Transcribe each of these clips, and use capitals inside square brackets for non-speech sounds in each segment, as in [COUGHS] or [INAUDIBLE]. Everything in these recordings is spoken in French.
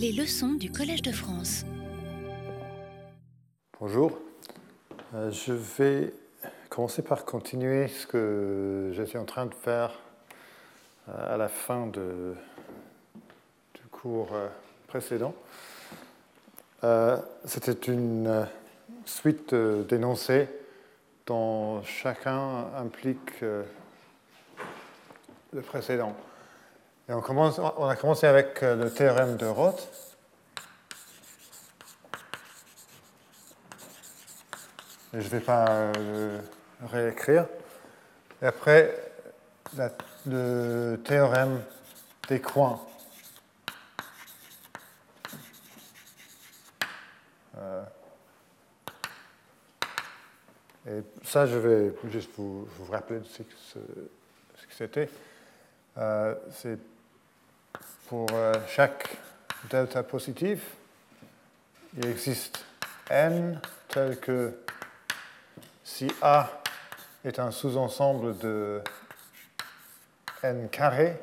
Les leçons du Collège de France. Bonjour. Euh, je vais commencer par continuer ce que j'étais en train de faire euh, à la fin du cours euh, précédent. C'était une suite d'énoncés dont chacun implique le précédent. Et on, commence, on a commencé avec euh, le théorème de Roth. Et je ne vais pas euh, réécrire. Et après, le théorème des coins. Euh, et ça, je vais juste vous, rappeler ce que c'était. c'est pour euh, chaque delta positif, il existe n tel que si A est un sous-ensemble de n carré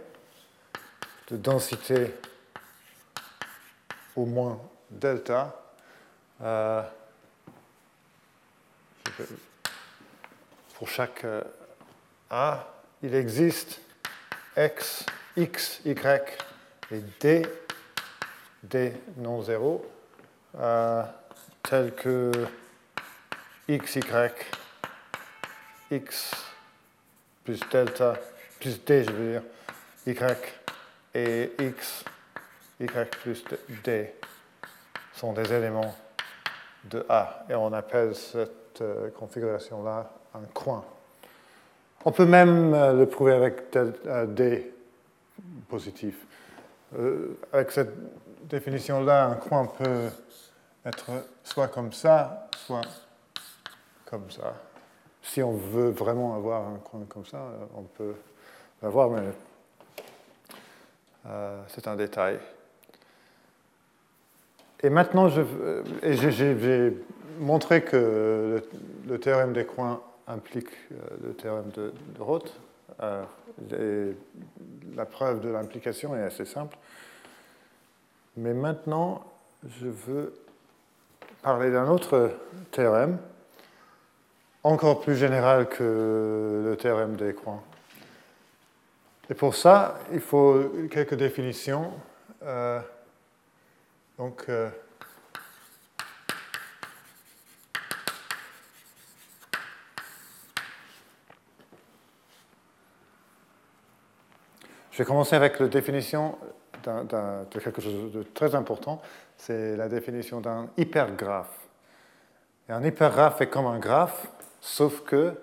de densité au moins delta, euh, pour chaque euh, A, il existe x, x, y et d, d non zéro, euh, tel que x, y, x plus delta, plus d, je veux dire, y et x, y plus d sont des éléments de A. Et on appelle cette euh, configuration-là un coin. On peut même euh, le prouver avec d positif. Euh, avec cette définition-là, un coin peut être soit comme ça, soit comme ça. Si on veut vraiment avoir un coin comme ça, on peut l'avoir, mais euh, c'est un détail. Et maintenant, j'ai montré que le, théorème des coins implique euh, le théorème de Roth. La preuve de l'implication est assez simple. Mais maintenant, je veux parler d'un autre théorème, encore plus général que le théorème des coins. Et pour ça, il faut quelques définitions. Euh, donc, euh, je vais commencer avec la définition de quelque chose de très important, c'est la définition d'un hypergraphe. Un hypergraphe est comme un graphe, sauf que,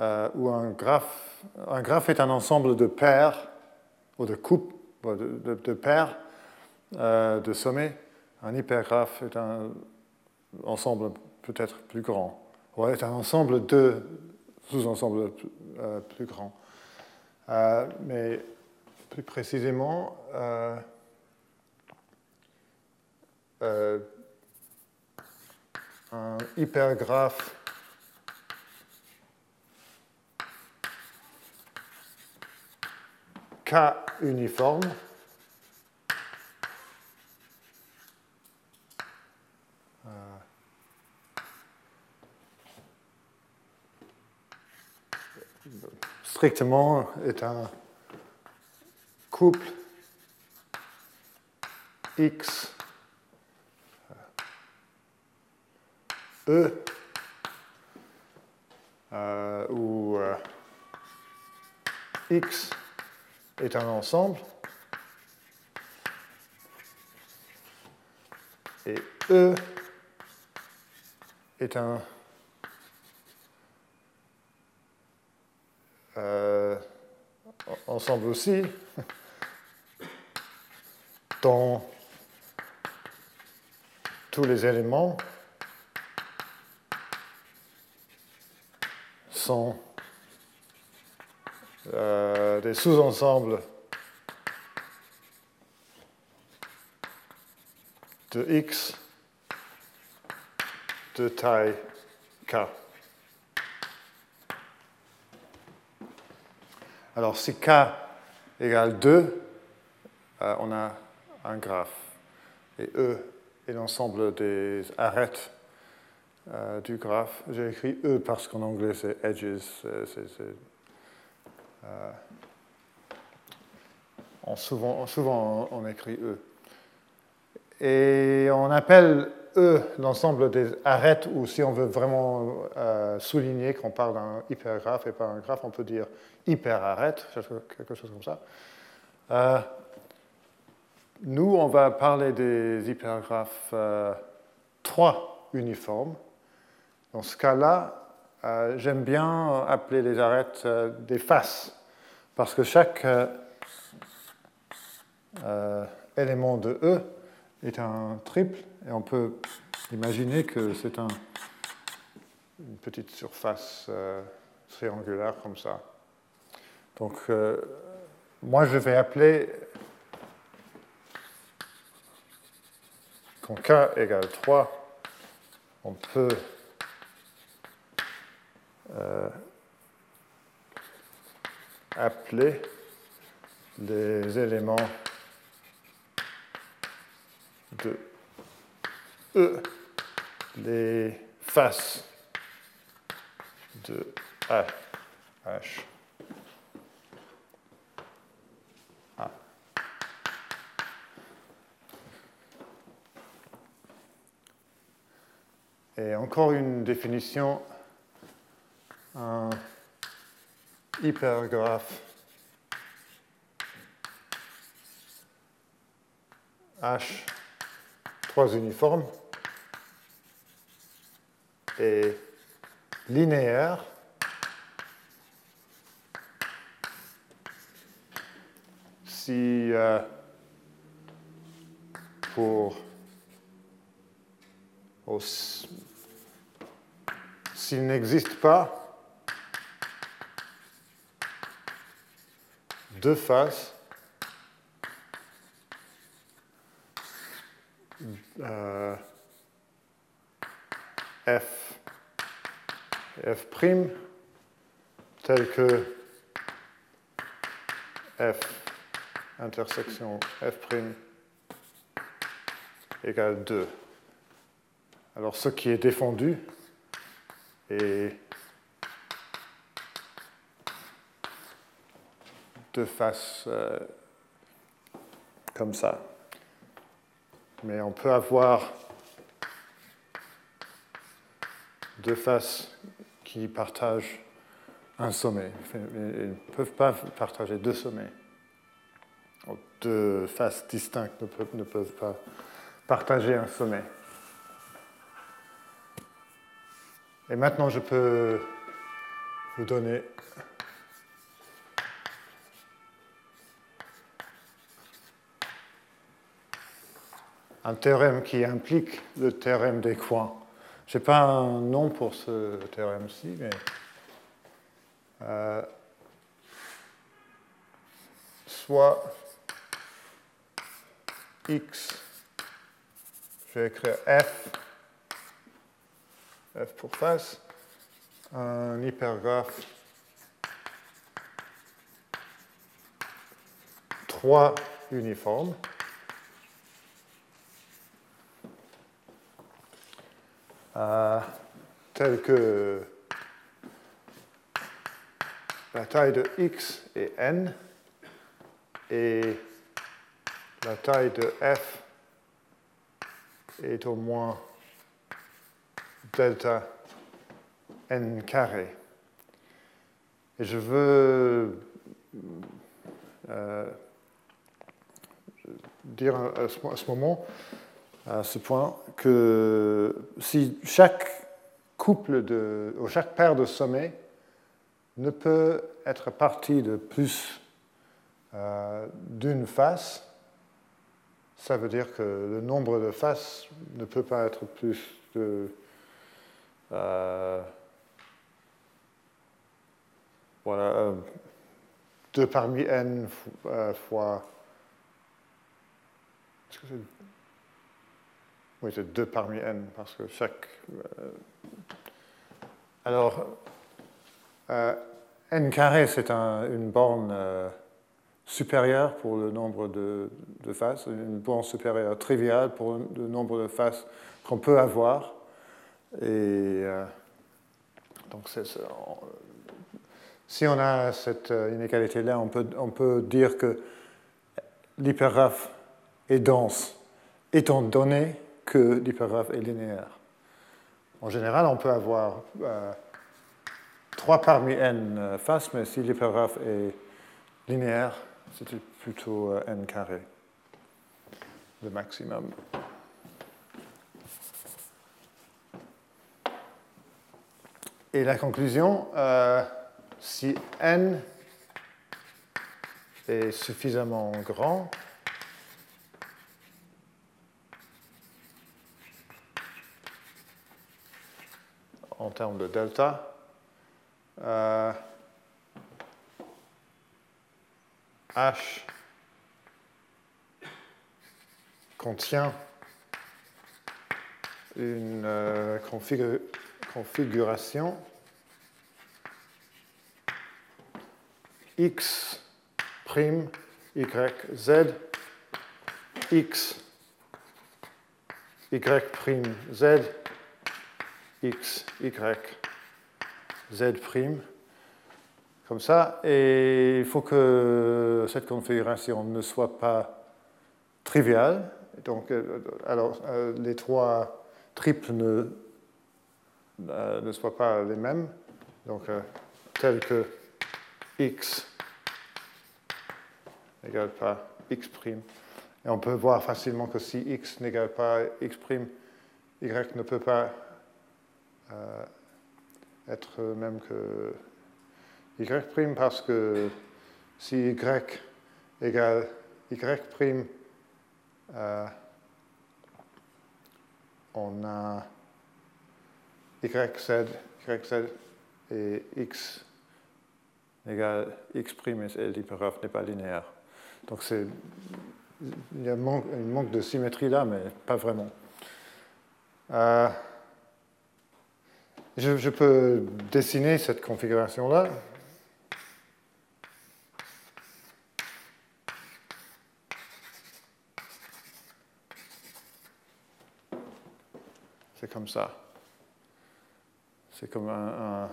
euh, un graphe, un graphe est un ensemble de paires, ou de coupes, de, de, paires euh, de sommets. Un hypergraphe est un ensemble peut-être plus grand, ou est un ensemble de sous-ensembles euh, plus grands. Mais plus précisément, euh, euh, un hypergraphe K uniforme euh, strictement est un couple X E euh, où euh, X est un ensemble et E est un euh, aussi dont tous les éléments sont euh, des sous-ensembles de x de taille k. Alors si k égale 2, euh, on a un graphe et E est l'ensemble des arêtes euh, du graphe. J'ai écrit E parce qu'en anglais c'est edges. souvent, souvent on écrit E. Et on appelle E l'ensemble des arêtes, ou si on veut vraiment euh, souligner qu'on parle d'un hypergraphe et pas un graphe, on peut dire hyperarête, quelque chose comme ça. Euh, nous, on va parler des hypergraphes 3 euh, uniformes. Dans ce cas-là, j'aime bien appeler les arêtes des faces, parce que chaque élément de E est un triple, et on peut imaginer que c'est un, une petite surface euh, triangulaire comme ça. Donc, euh, moi, je vais appeler, quand k égale 3, on peut euh, appeler les éléments de E, les faces de H. H. Et encore une définition, un hypergraphe H trois uniformes. Et linéaire. Si euh, pour s'il n'existe pas deux faces euh, f, f' tel que f intersection f' égale 2. Alors ce qui est défendu est de face euh, comme ça. Mais on peut avoir deux faces qui partagent un sommet. Ils ne peuvent pas partager deux sommets. Deux faces distinctes ne peuvent, ne peuvent pas partager un sommet. Et maintenant, je peux vous donner un théorème qui implique le théorème des coins. Je n'ai pas un nom pour ce théorème-ci, mais euh, soit x, je vais écrire f, f pour face, un hypergraphe 3 uniforme. Euh, telle que la taille de x est n et la taille de f est au moins delta n carré. Et je veux euh, dire à ce moment à ce point que si chaque couple de, ou chaque paire de sommets ne peut être partie de plus euh, d'une face, ça veut dire que le nombre de faces ne peut pas être plus de euh, voilà, 2 parmi n fois. Oui, c'est 2 parmi n, parce que chaque. Euh, alors, euh, n carré, c'est une borne euh, supérieure pour le nombre de, faces, une borne supérieure triviale pour le nombre de faces qu'on peut avoir. Et donc, si on a cette inégalité-là, on peut, on peut dire que l'hypergraphe est dense, étant donné que l'hypergraphe est linéaire. En général, on peut avoir euh, 3 parmi n faces, mais si l'hypergraphe est linéaire, c'est plutôt euh, n carré, le maximum. Et la conclusion, euh, si n est suffisamment grand, en termes de delta, euh, H contient une euh, configuration x prime y z x y prime z x y z prime comme ça. Et il faut que cette configuration ne soit pas triviale. Donc euh, alors euh, les trois triples ne, euh, ne soient pas les mêmes. Donc tel que x n'égale pas x'. Et on peut voir facilement que si x n'égale pas x', y ne peut pas être même que y' parce que si y égale y', euh, on a yz, yz et x égale x' et l'hypergraphe n'est pas linéaire. Donc il y a un manque, de symétrie là, mais pas vraiment. Euh, je, peux dessiner cette configuration-là. C'est comme ça. C'est comme un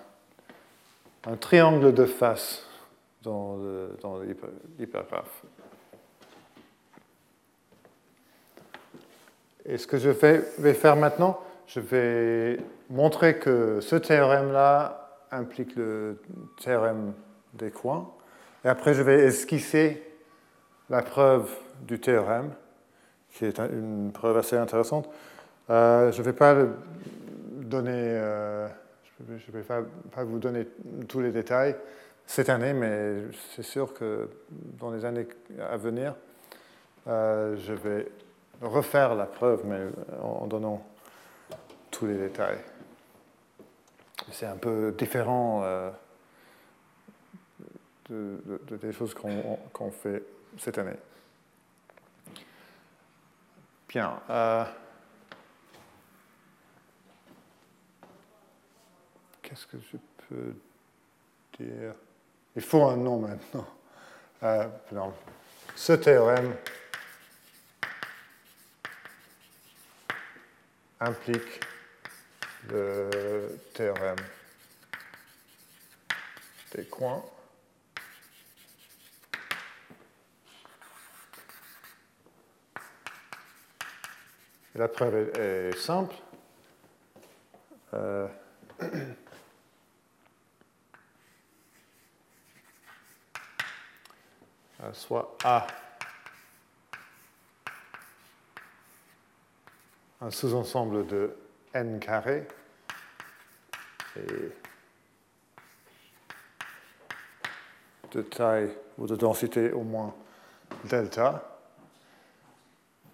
triangle de face dans, l'hypergraphe. Et ce que je vais faire maintenant, je vais montrer que ce théorème-là implique le théorème des coins. Et après, je vais esquisser la preuve du théorème, qui est une preuve assez intéressante. Euh, je ne vais. Euh, pas, vous donner tous les détails cette année, mais c'est sûr que dans les années à venir, euh, je vais refaire la preuve, mais en, donnant tous les détails. C'est un peu différent euh, de, des choses qu'on fait cette année. Bien. Euh, qu'est-ce que je peux dire? Il faut un nom maintenant. Euh, ce théorème implique le théorème des coins. la preuve est, simple. Euh, [COUGHS] soit A un sous-ensemble de n carré de taille ou de densité au moins delta.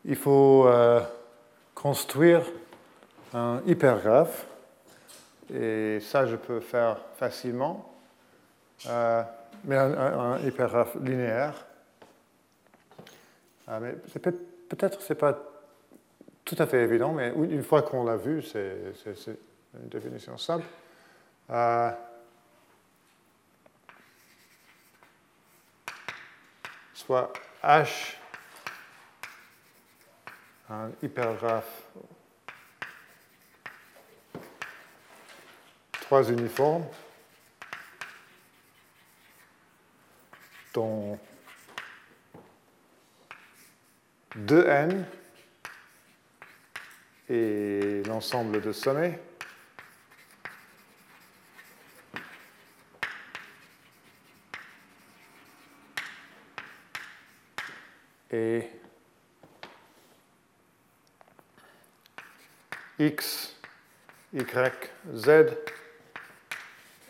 Il faut euh, construire un hypergraphe et ça je peux faire facilement. Euh, mais un, hypergraphe linéaire. Ah, peut-être ce n'est pas tout à fait évident, mais une fois qu'on l'a vu, c'est une définition simple. Euh, soit H, un hypergraphe, trois uniformes, dont 2n et l'ensemble de sommets. Et x, y, z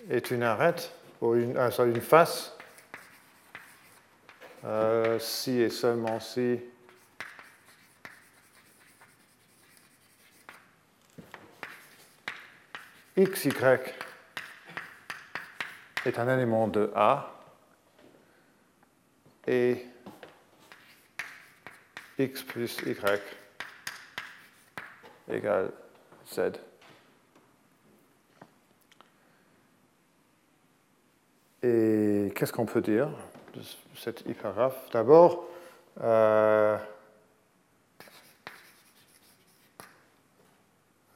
est une arête, ou une, ah, face, euh, si et seulement si. Xy est un élément de A et x plus y égale z. Et qu'est-ce qu'on peut dire de cette hypergraphe? D'abord, euh,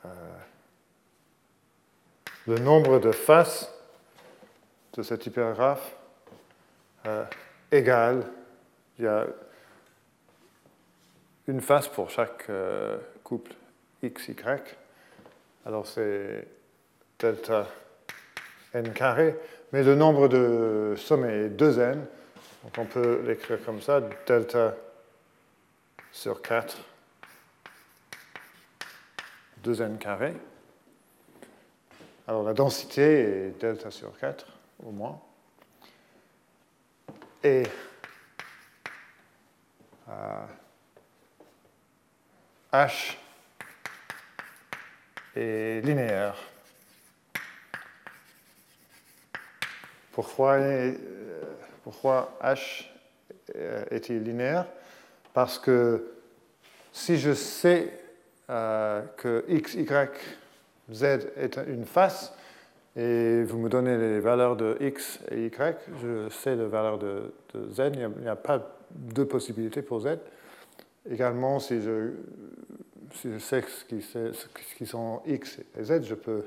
euh, le nombre de faces de cette hypergraphe euh, égale, il y a une face pour chaque euh, couple x, y. Alors c'est delta n carré, mais le nombre de sommets est 2n, donc on peut l'écrire comme ça, delta sur 4, 2n carré. Alors la densité est delta sur 4 au moins. Et euh, H est linéaire. Pourquoi, euh, H est-il linéaire? Parce que si je sais euh, que x, y, z est une face, et vous me donnez les valeurs de x et y, je sais les valeurs de, z, il n'y a, pas deux possibilités pour z. Également, si je, sais ce qui, sont x et z, je peux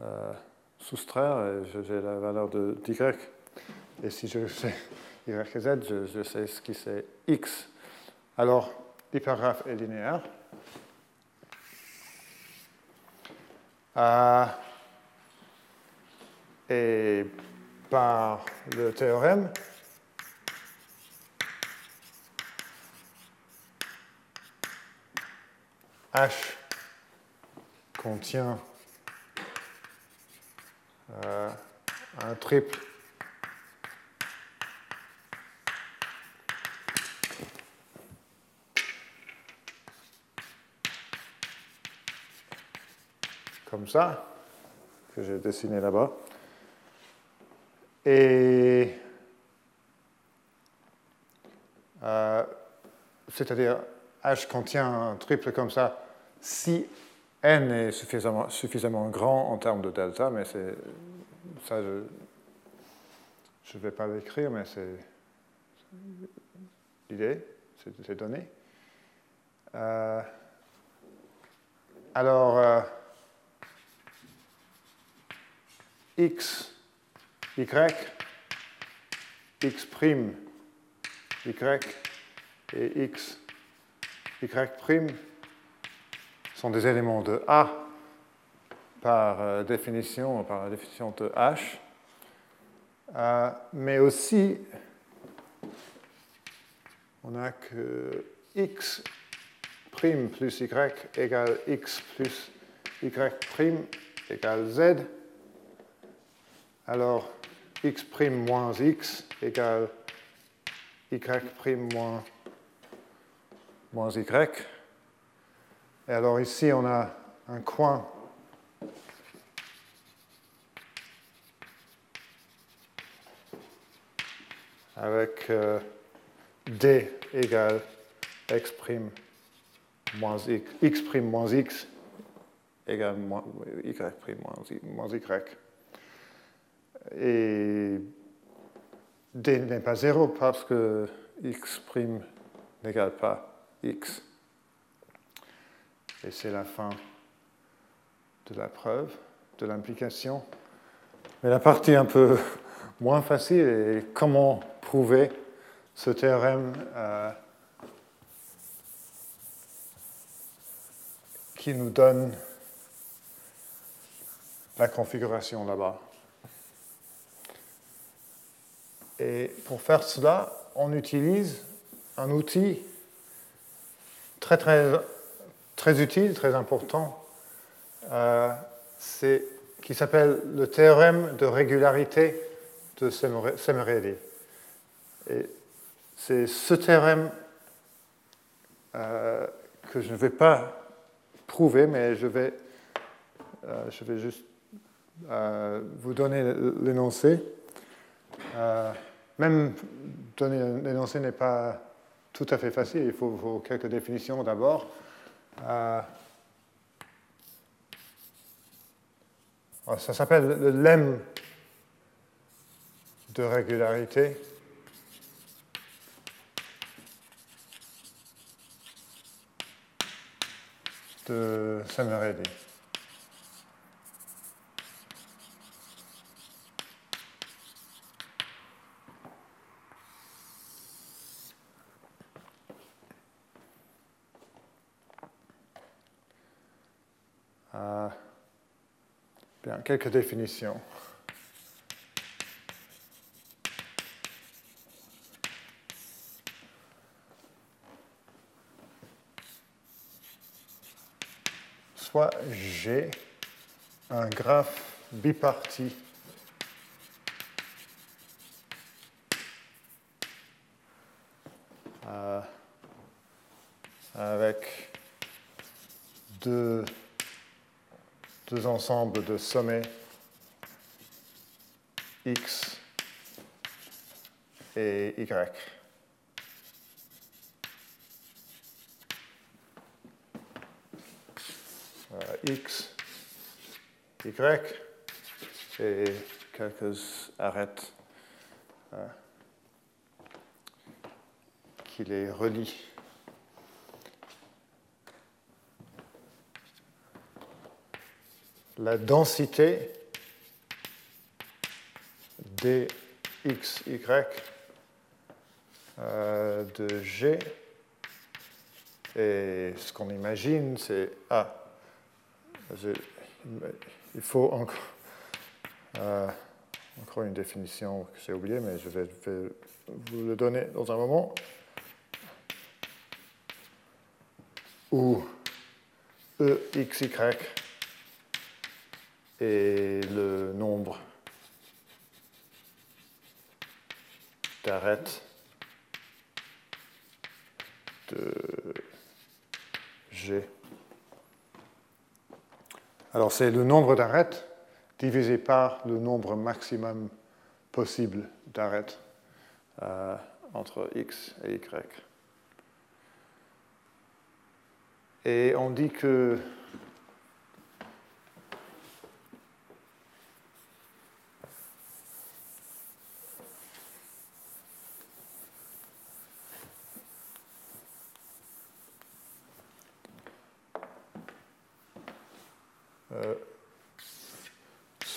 euh, soustraire et j'ai la valeur de y. Et si je sais [LAUGHS] y et z, je, sais ce qui c'est x. Alors, l'hypergraphe est linéaire. Euh, et par le théorème, H contient euh, un triple comme ça, que j'ai dessiné là-bas. Et euh, c'est-à-dire H contient un triple comme ça si n est suffisamment, suffisamment grand en termes de delta, mais c'est ça je ne vais pas l'écrire, mais c'est l'idée, c'est donné. Euh, alors, euh, x, y, x prime, y et x, y prime sont des éléments de A par euh, définition, par la définition de H, euh, mais aussi on a que x prime plus y égale x plus y prime égale z. Alors, x' moins x égale y' moins, moins y. Et alors ici, on a un coin avec euh, d égale x' moins x, x' moins x égale y' moins y. Et d n'est pas 0 parce que x' n'égale pas x. Et c'est la fin de la preuve, de l'implication. Mais la partie un peu [LAUGHS] moins facile est comment prouver ce théorème euh, qui nous donne la configuration là-bas. Et pour faire cela, on utilise un outil très très, très utile, très important, euh, qui s'appelle le théorème de régularité de Semerelli. Et c'est ce théorème euh, que je ne vais pas prouver, mais je vais, euh, je vais juste vous donner l'énoncé. même donner l'énoncé n'est pas tout à fait facile. Il faut, quelques définitions d'abord. Euh, ça s'appelle le lemme de régularité. de Semerelli. Quelques définitions. Soit j'ai un graphe biparti euh, avec deux deux ensembles de sommets x et y. x, y et quelques arêtes euh, qui les relient. La densité dxy euh, de G. Et ce qu'on imagine, c'est Ah, il faut encore, euh, encore une définition que j'ai oubliée, mais je vais, vous le donner dans un moment. Où EXY et le nombre d'arêtes de G. Alors c'est le nombre d'arêtes divisé par le nombre maximum possible d'arêtes euh, entre x et y. Et on dit que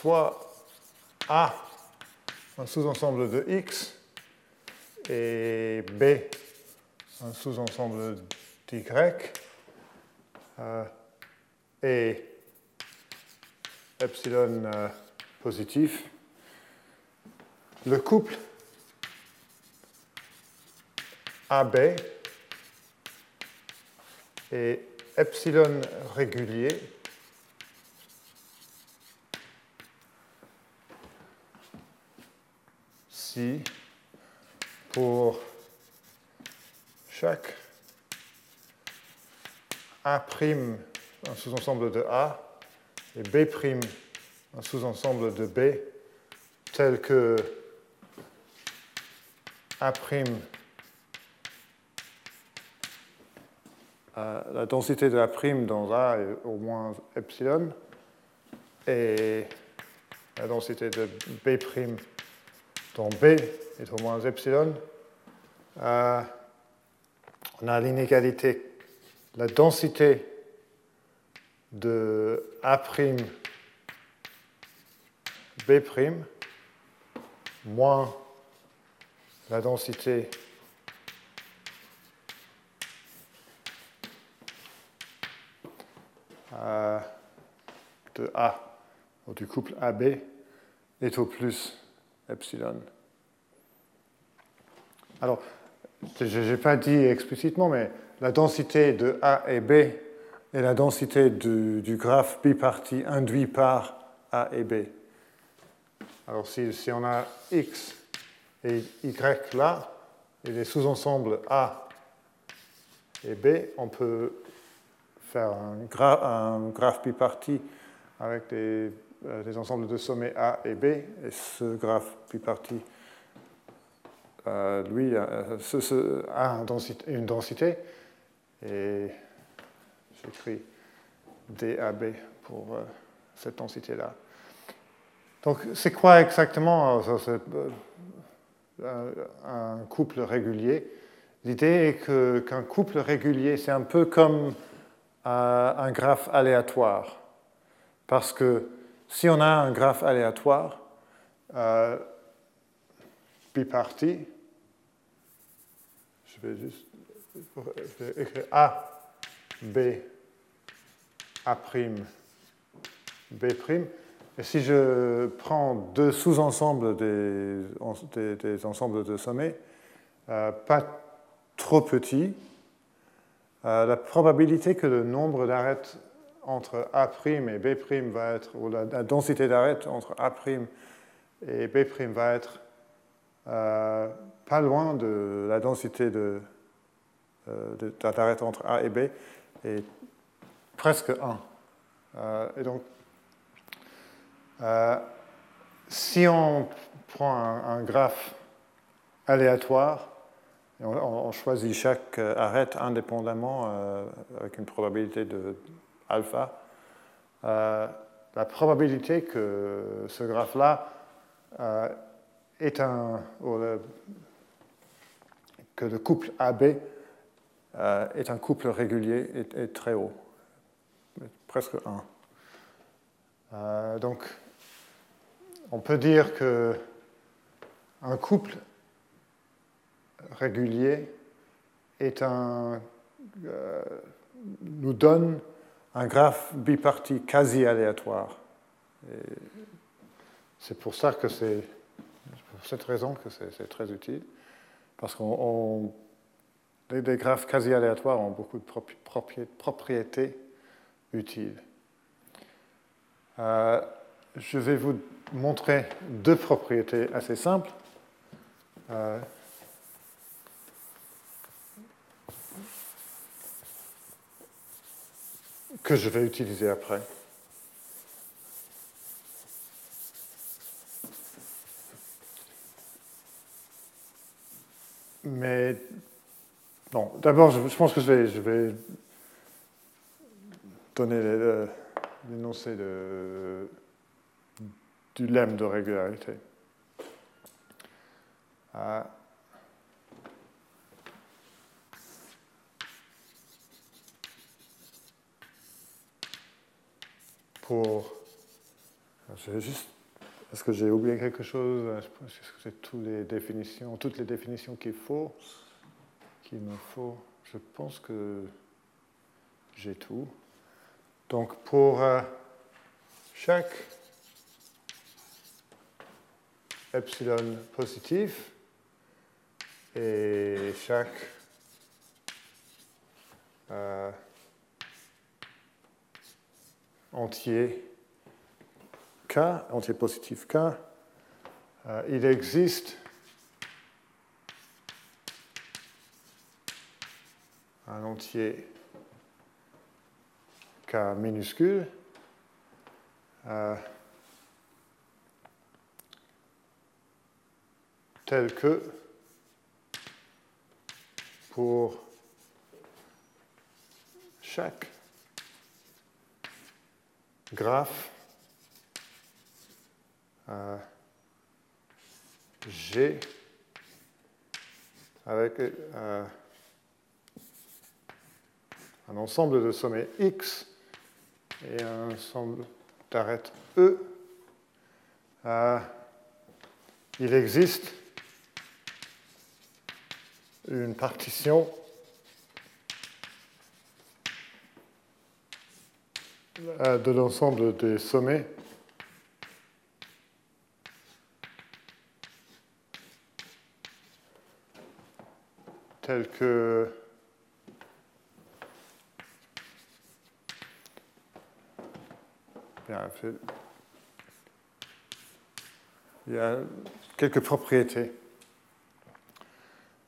soit A, un sous-ensemble de X, et B, un sous-ensemble d'Y, euh, et epsilon euh, positif, le couple AB et epsilon régulier pour chaque A', un sous-ensemble de A, et B', un sous-ensemble de B, tel que A', euh, la densité de A' dans A est au moins epsilon, et la densité de B' dont B est au moins epsilon, euh, on a l'inégalité, la densité de A' B' moins la densité euh, de A, du couple AB, est au plus epsilon. Alors, je n'ai pas dit explicitement, mais la densité de A et B est la densité du, graphe biparti induit par A et B. Alors si, si, on a X et Y là, et les sous-ensembles A et B, on peut faire un, un graphe biparti avec des, euh, des, ensembles de sommets A et B, et ce graphe biparti, euh, lui, euh, a une densité, et j'écris DAB pour euh, cette densité-là. Donc, c'est quoi exactement un couple régulier? L'idée est qu'un couple régulier, c'est un peu comme un graphe aléatoire. Parce que si on a un graphe aléatoire, euh, biparti, je vais juste écrire A, B, A', B', et si je prends deux sous-ensembles des, des, ensembles de sommets, euh, pas trop petits, euh, la probabilité que le nombre d'arêtes entre A' et B' va être, ou la, densité d'arêtes entre A' et B' va être euh, pas loin de la densité de, d'arêtes entre A et B, est presque 1. et donc, euh, si on prend un, graphe aléatoire, on, choisit chaque euh, arête indépendamment euh, avec une probabilité de alpha, la probabilité que ce graphe-là est un, que le couple AB est un couple régulier est, très haut, presque 1. donc, on peut dire que un couple régulier est un, euh, nous donne un graphe biparti quasi aléatoire. C'est pour ça que c'est pour cette raison que c'est très utile, parce qu'on des graphes quasi aléatoires ont beaucoup de propriétés utiles. Euh, je vais vous montrer deux propriétés assez simples. Euh, que je vais utiliser après. Mais bon, d'abord, je, pense que je vais, je vais donner l'énoncé de du lemme de régularité. Euh, pour. Juste. Est-ce que j'ai oublié quelque chose? Est-ce que c'est toutes les définitions, toutes les définitions qu'il faut, qu'il me faut Je pense que j'ai tout. Donc pour euh, chaque epsilon positif et chaque euh, entier K, entier positif K, euh, il existe un entier K minuscule euh, tel que pour chaque graphe euh, G avec euh, un ensemble de sommets X et un ensemble d'arêtes E. Euh, il existe une partition de l'ensemble des sommets tels que il y a quelques propriétés.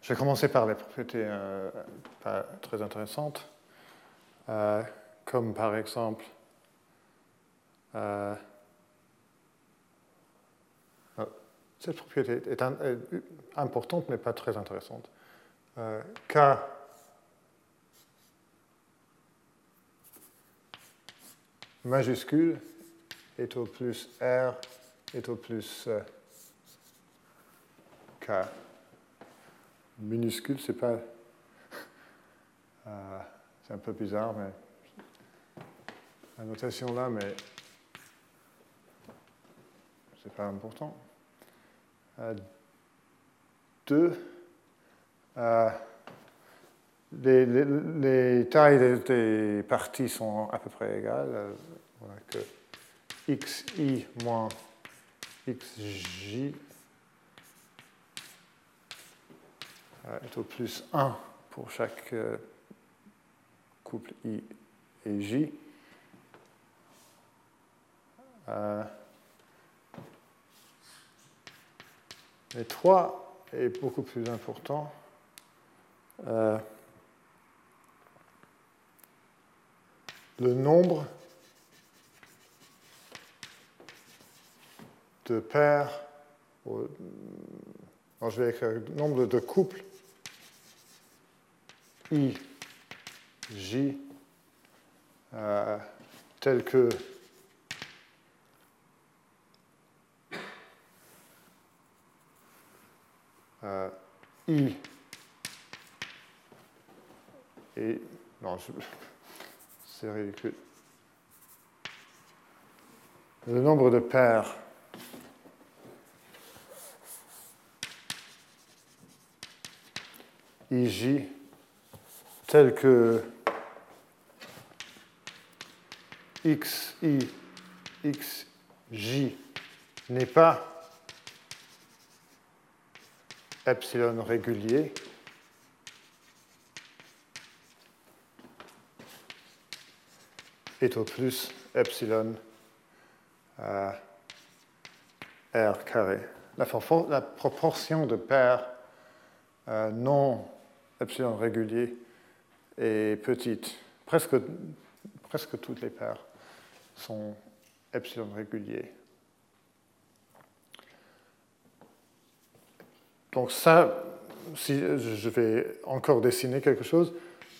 Je vais par les propriétés euh, pas très intéressantes, euh, comme par exemple euh, cette propriété est, importante mais pas très intéressante. K majuscule est au plus R est au plus K minuscule, c'est pas. Euh, c'est un peu bizarre, mais. La notation là, mais. C'est pas important. Euh, deux. Euh, les, les, les, tailles des, des, parties sont à peu près égales. voilà que xi moins xj est au plus 1 pour chaque euh, couple I et J. Euh, mais 3 est beaucoup plus important. Euh, le nombre de paires, je vais écrire le nombre de couples I, J, euh, tel que euh, I et non, [LAUGHS] c'est ridicule. Le nombre de paires IJ tel que xi, xj n'est pas epsilon régulier, est au plus epsilon à r carré. La, proportion de paires euh, non epsilon régulier est petite. Presque, presque toutes les paires sont epsilon réguliers. Donc ça, si je vais encore dessiner quelque chose,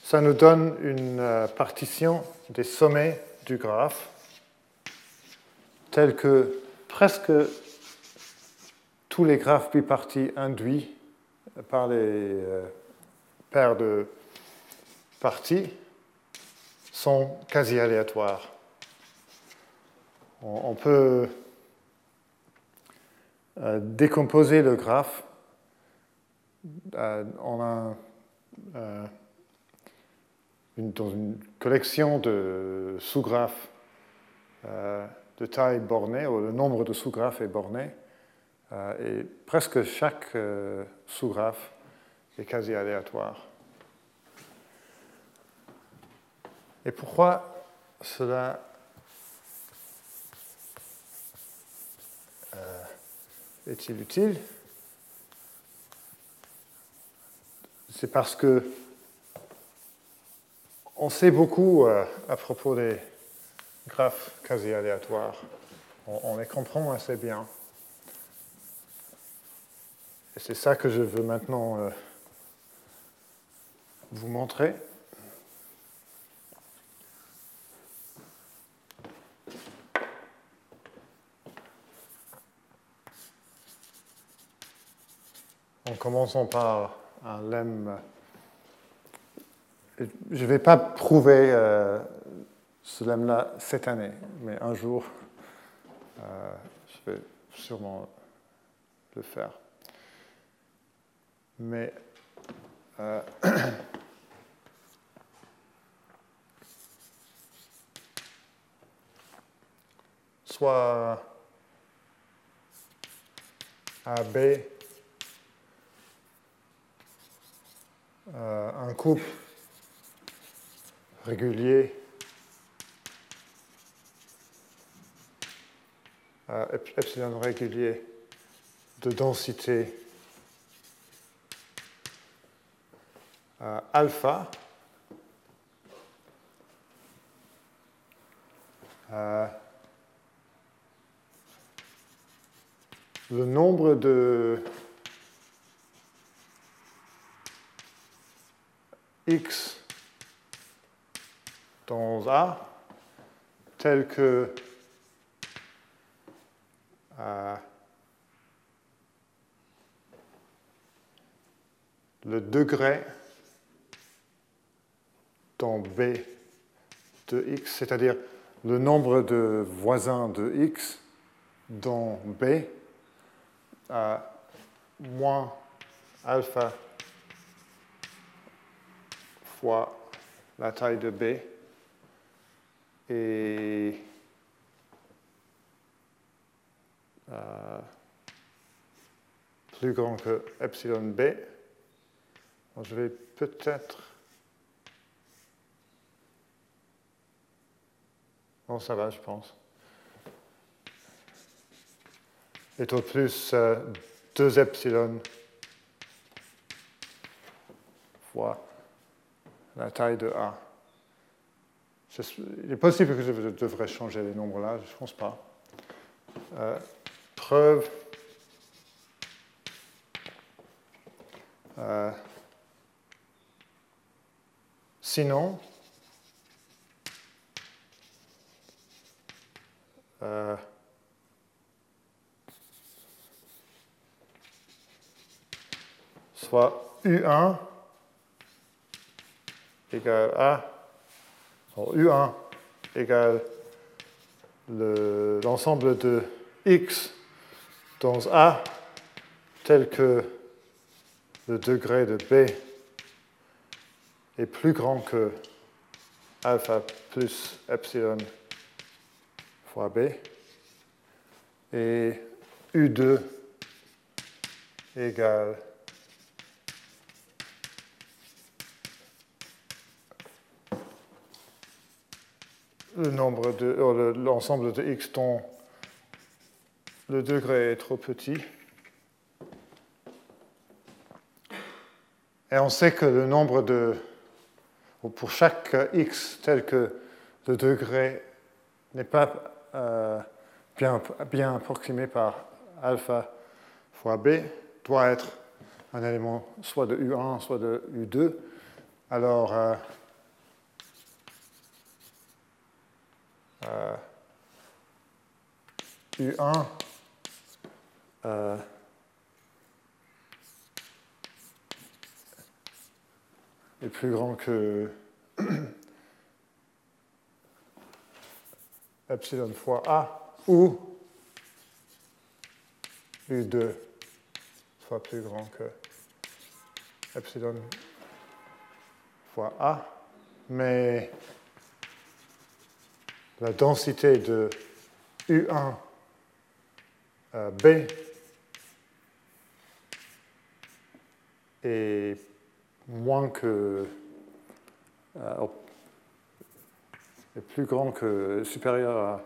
ça nous donne une euh, partition des sommets du graphe, tel que presque tous les graphes bipartis induits par les euh, paires de parties sont quasi aléatoires. On, peut euh, décomposer le graphe euh, en euh, dans une collection de sous-graphes de taille bornée, où le nombre de sous-graphes est borné, et presque chaque sous-graphe est quasi aléatoire. Et pourquoi cela euh, est-il utile? C'est parce que on sait beaucoup euh, à propos des graphes quasi aléatoires. On, les comprend assez bien. Et c'est ça que je veux maintenant euh, vous montrer. en commençant par lemme. Je ne vais pas prouver euh, ce lemme-là cette année, mais un jour, euh, je vais sûrement le faire. Mais euh, [COUGHS] soit AB euh, un couple régulier. Euh, epsilon régulier de densité euh, alpha. Le nombre de x dans A tel que euh, le degré dans B de x, c'est-à-dire le nombre de voisins de x dans B à moins alpha fois la taille de B et euh, plus grand que epsilon B. je vais peut-être... Bon, ça va, je pense. Et au plus 2 euh, epsilon fois la taille de A. Il est possible que je devrais changer les nombres là, je ne pense pas. Euh, preuve. Euh, sinon, euh, soit U1 égale A, U1 égale l'ensemble de X dans A tel que le degré de B est plus grand que alpha plus epsilon fois B et U2 égale le nombre de euh, l'ensemble de x dont le degré est trop petit. Et on sait que le nombre de pour chaque x tel que le degré n'est pas euh, bien, bien approximé par alpha fois b, doit être un élément soit de U1, soit de U2. Alors, euh, U1 euh, est plus grand que [COUGHS] epsilon fois A ou U2 soit plus grand que epsilon fois A, mais la densité de U1 euh, B est moins que euh, plus grand que supérieur à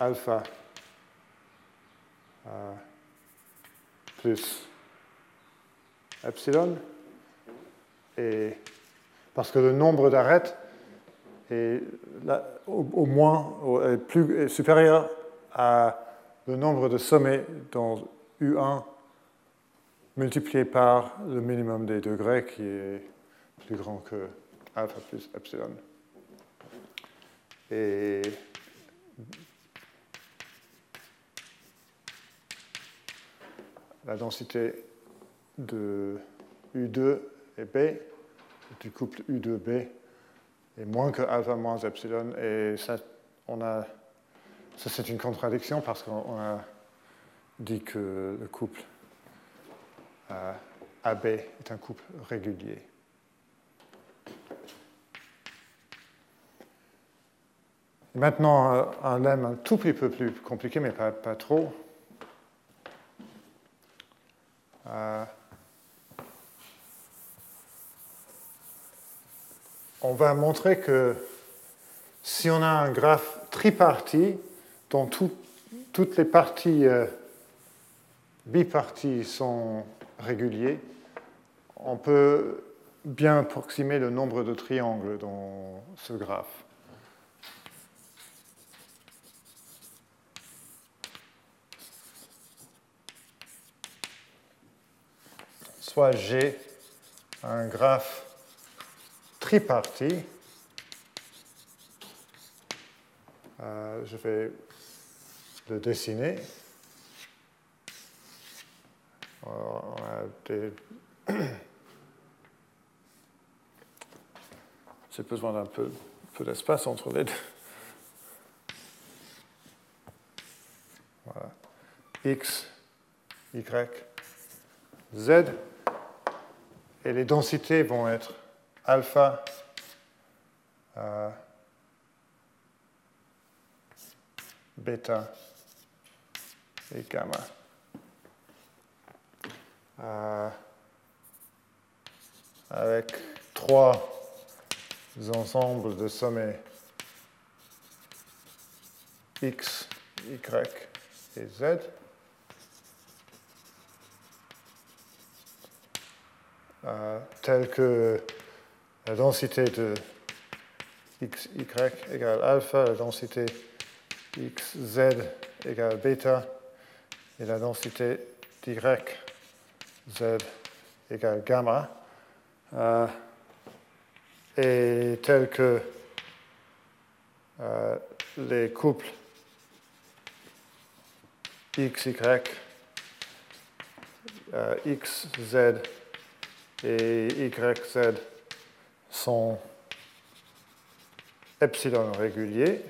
alpha euh, plus epsilon. Et parce que le nombre d'arêtes est au, moins supérieur à le nombre de sommets dans U1 multiplié par le minimum des degrés qui est plus grand que alpha plus epsilon. Et la densité de U2 et B, du couple U2B, est moins que alpha moins epsilon. Et ça, on a, ça c'est une contradiction parce qu'on a dit que le couple euh, AB est un couple régulier. Maintenant, euh, un lemme un tout petit peu plus compliqué, mais pas, pas trop. Euh, on va montrer que si on a un graphe tripartite dont toutes les parties euh, biparties sont réguliers, on peut bien approximer le nombre de triangles dans ce graphe. Soit j'ai un graphe tripartite. Euh, je vais le dessiner. On [COUGHS] J'ai besoin d'un peu, peu d'espace entre les deux. Voilà. X, Y, Z. Et les densités vont être alpha euh, bêta et gamma. Euh, avec trois ensembles de sommets x, y et z. Euh, tels que la densité de x, y égale alpha, la densité x, z égale bêta, et la densité d'y, z égale gamma, euh, et tel que euh, les couples x, y, euh, x, z et y, z sont epsilon réguliers.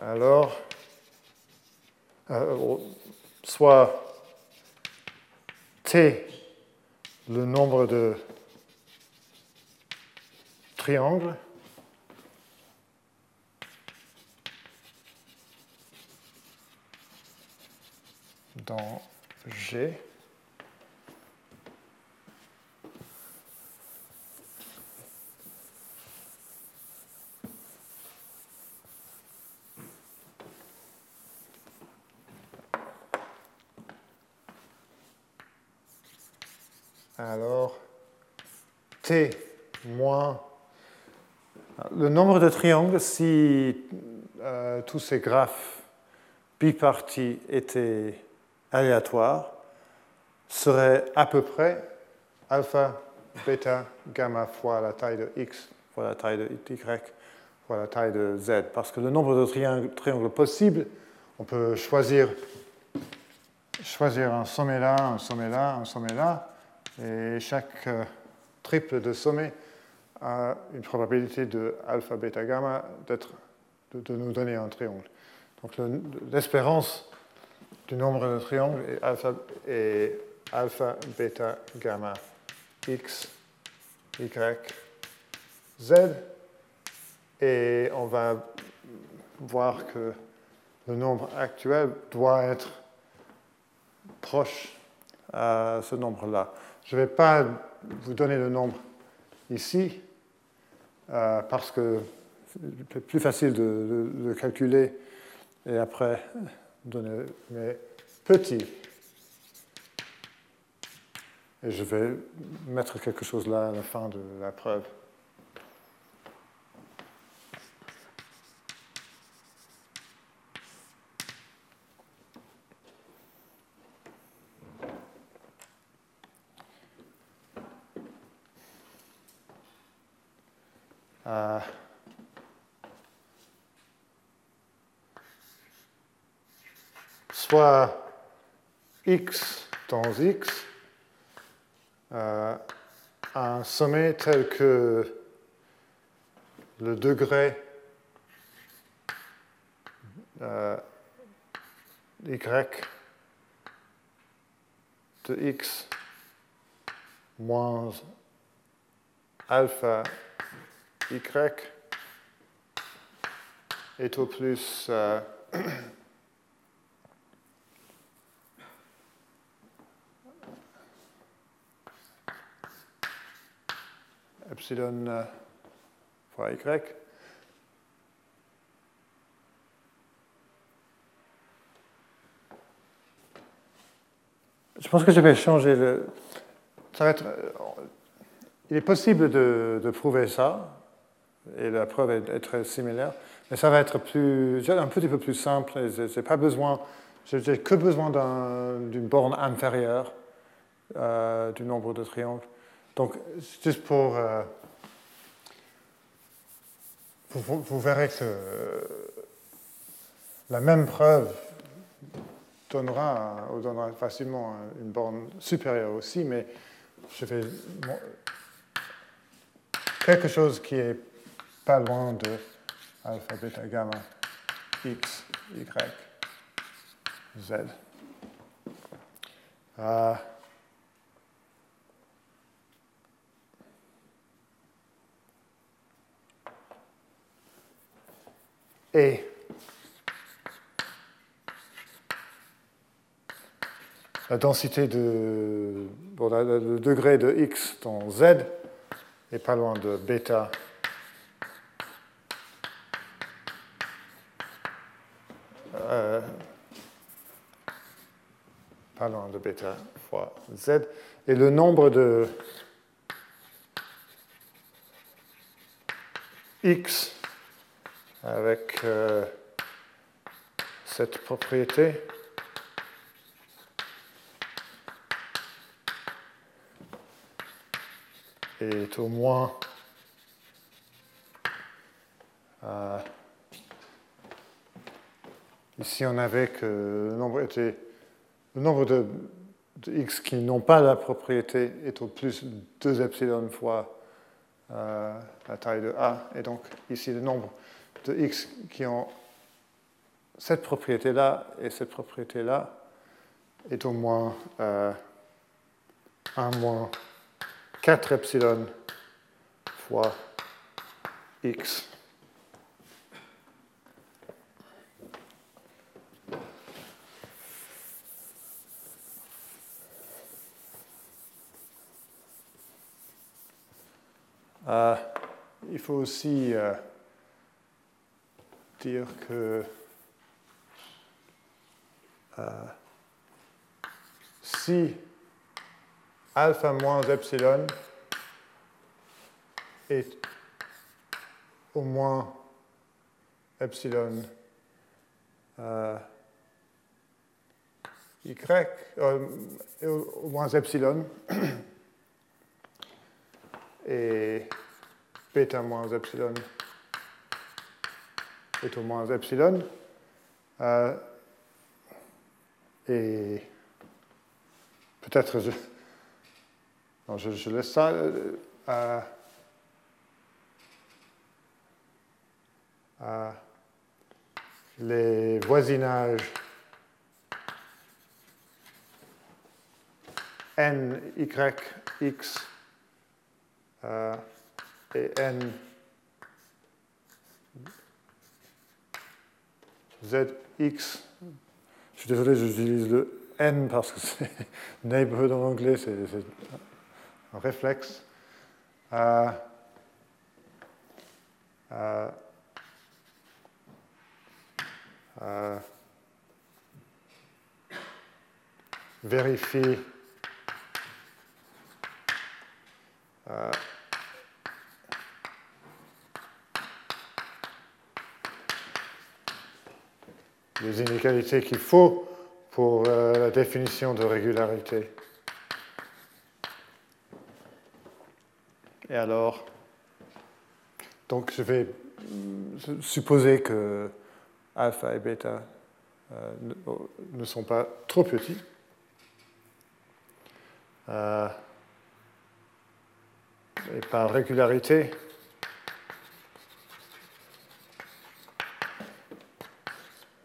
Alors, euh, soit T, le nombre de triangles, dans G. Alors, T moins le nombre de triangles, si euh, tous ces graphes bipartis étaient aléatoire serait à peu près alpha, bêta, gamma fois la taille de x fois la taille de y fois la taille de z. Parce que le nombre de triangles, possibles, on peut choisir, choisir un sommet là, un sommet là, un sommet là, et chaque euh, triple de sommet a une probabilité de alpha, bêta, gamma de, nous donner un triangle. Donc l'espérance du nombre de triangles est alpha, et alpha, bêta, gamma, x, y, z. Et on va voir que le nombre actuel doit être proche à ce nombre-là. Je ne vais pas vous donner le nombre ici, euh, parce que c'est plus facile de, de, calculer et après donner mes petits. Et je vais mettre quelque chose là à la fin de la preuve. Soit x dans x euh, un sommet tel que le degré euh, y de x moins alpha y est au plus euh, epsilon euh, fois y. Je pense que je vais changer le. Ça va être... Euh, il est possible de, de, prouver ça, et la preuve est, très similaire, mais ça va être plus, un petit peu plus simple. Je n'ai pas besoin, j'ai que besoin d'une borne inférieure euh, du nombre de triangles. Donc, juste pour. Euh, vous, verrez que la même preuve donnera, donnera facilement une borne supérieure aussi, mais je vais quelque chose qui est pas loin de alpha, beta, gamma, x, y, z. Euh, et la densité de bon, le degré de x dans z est pas loin de bêta. Euh, pas loin de bêta fois z. Et le nombre de x avec euh, cette propriété. Est au moins euh, ici on avait que le nombre de, x qui n'ont pas la propriété est au plus 2 epsilon fois euh, la taille de a. Et donc ici le nombre de x qui ont cette propriété là et cette propriété là est au moins euh, 1 moins 4 epsilon fois x. Euh, il faut aussi euh, dire que euh, si alpha moins epsilon est au moins epsilon euh, y, euh, au moins epsilon, et bêta moins epsilon est au moins epsilon. Euh, et peut-être je, je, laisse ça. Euh, à, les voisinages n, y, x euh, et n, z, x. Je suis désolé, j'utilise le n parce que c'est [LAUGHS] neighborhood en anglais, c'est un réflexe. Euh, euh, euh, vérifie les inégalités qu'il faut pour euh, la définition de régularité. Et alors, donc je vais supposer que alpha et bêta ne, sont pas trop petits. et par régularité,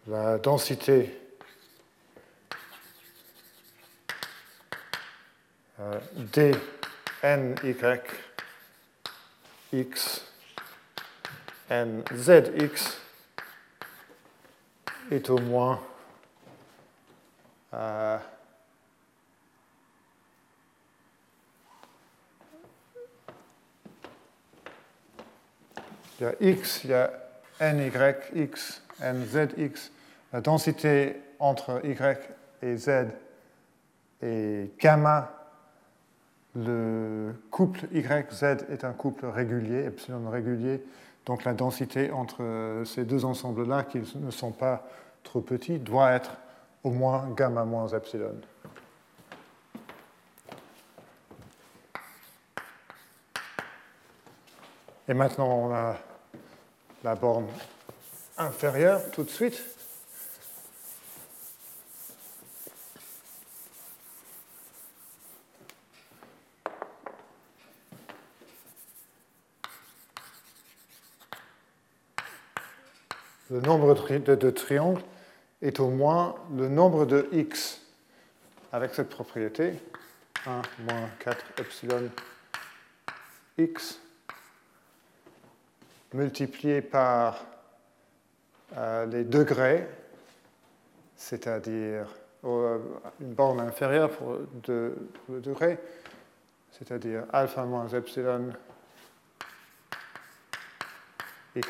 la densité. Euh, d n y x n z x est au moins euh, il y a x, il y a ny, x, nzx, la densité entre y et z est gamma. Le couple YZ est un couple régulier, epsilon régulier, donc la densité entre ces deux ensembles-là, qui ne sont pas trop petits, doit être au moins gamma moins epsilon. Et maintenant, on a la borne inférieure tout de suite. Le nombre de, triangles est au moins le nombre de x avec cette propriété 1 moins 4 epsilon x multiplié par les degrés, c'est-à-dire euh, une borne inférieure pour deux degrés, c'est-à-dire alpha moins epsilon y,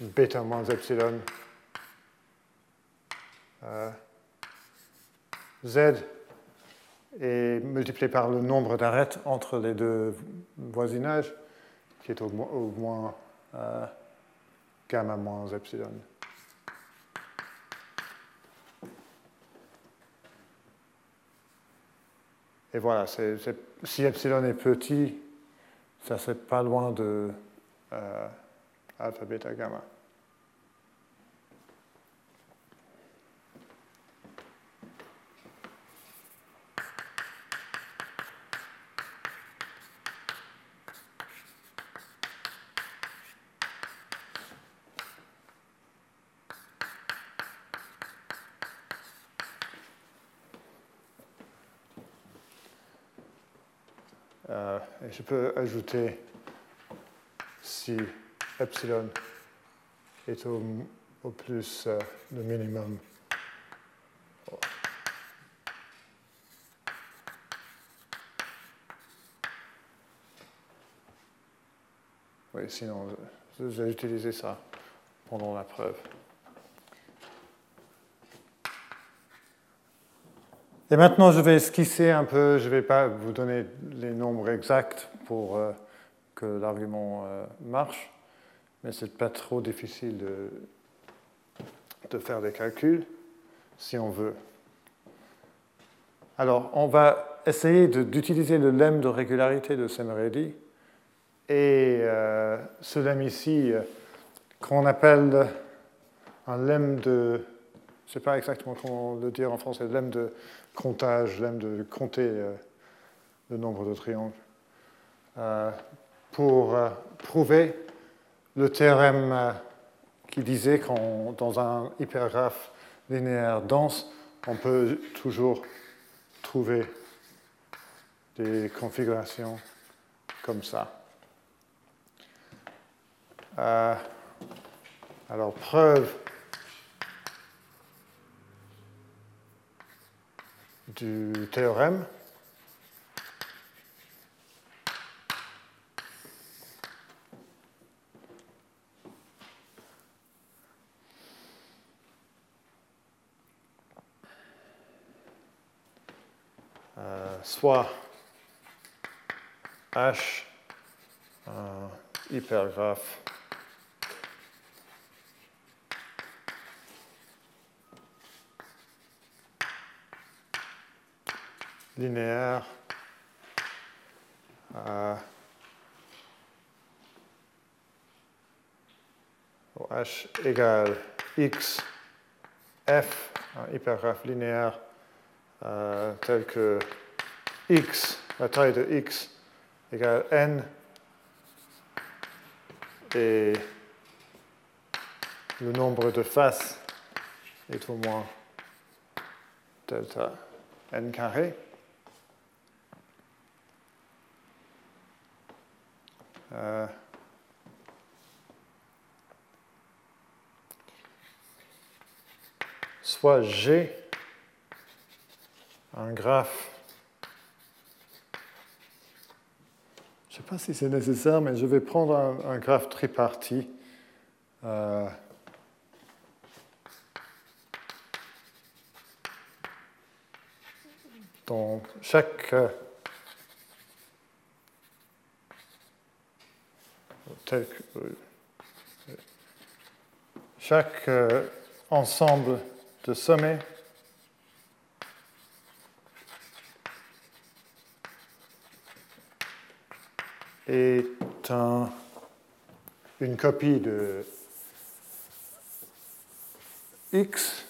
bêta moins epsilon euh, z est multiplié par le nombre d'arêtes entre les deux voisinages, qui est au, moins gamma moins epsilon. Et voilà, si epsilon est petit, ça c'est pas loin de euh, alpha, beta, gamma. Je peux ajouter si epsilon est au, plus euh, le minimum. Oui, sinon, j'ai utilisé ça pendant la preuve. Et maintenant, je vais esquisser un peu, je ne vais pas vous donner les nombres exacts pour euh, que l'argument euh, marche, mais ce n'est pas trop difficile de, faire des calculs si on veut. Alors, on va essayer d'utiliser le lemme de régularité de Semeredi. Et euh, ce lemme ici, qu'on appelle un lemme de je ne sais pas exactement comment le dire en français, lemme de comptage, lemme de compter euh, le nombre de triangles, euh, pour euh, prouver le théorème qui disait qu'en dans un hypergraphe linéaire dense, on peut toujours trouver des configurations comme ça. alors, preuve du théorème. Euh, soit H, un hypergraphe linéaire H égale x, f, un hypergraphe linéaire euh, tel que x, la taille de x égale n, et le nombre de faces est au moins delta n carré. Euh, soit G, un graphe. Je ne sais pas si c'est nécessaire, mais je vais prendre un, graphe tripartite. Euh, chaque euh, chaque euh, ensemble de sommets est une copie de X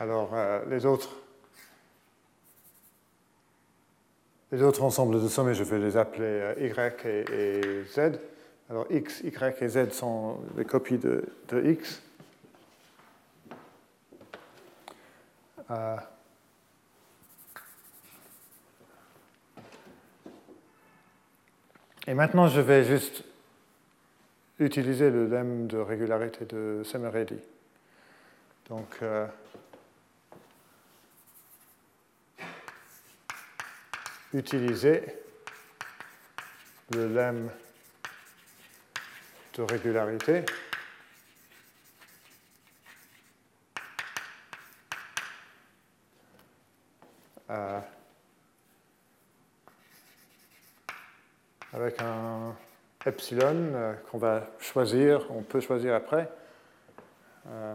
Alors, euh, les autres les autres ensembles de sommets, je vais les appeler euh, Y et, Z. Alors, X, Y et Z sont les copies de, X. Euh, et maintenant, je vais juste utiliser le lemme de régularité de Semeredi. Donc, utiliser le lemme de régularité. Euh, avec un epsilon euh, qu'on va choisir, on peut choisir après. Euh,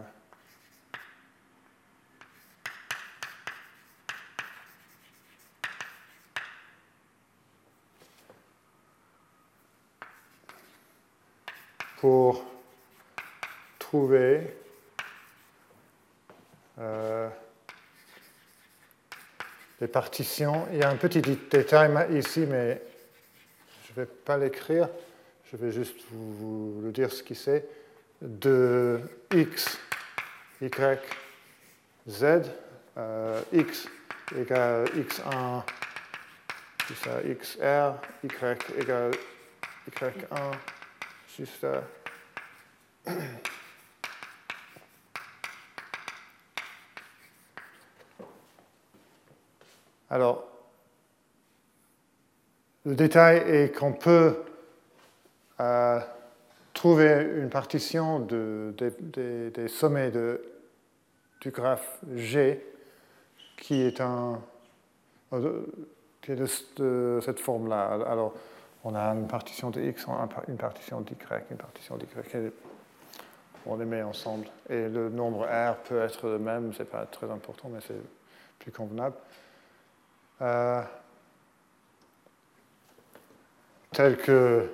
pour trouver euh, les partitions. Il y a un petit détail ici, mais je ne vais pas l'écrire. Je vais juste vous, vous, dire ce qui c'est. De x, y, z, euh, x égale x1, ça, xr, y égale y1, Alors, le détail est qu'on peut euh, trouver une partition des sommets de, du graphe G qui est, un, qui est de, cette forme-là. Alors, on a une partition de x, une partition d'y, une partition d'y. On les met ensemble. Et le nombre r peut être le même, ce n'est pas très important, mais c'est plus convenable. Euh, tel que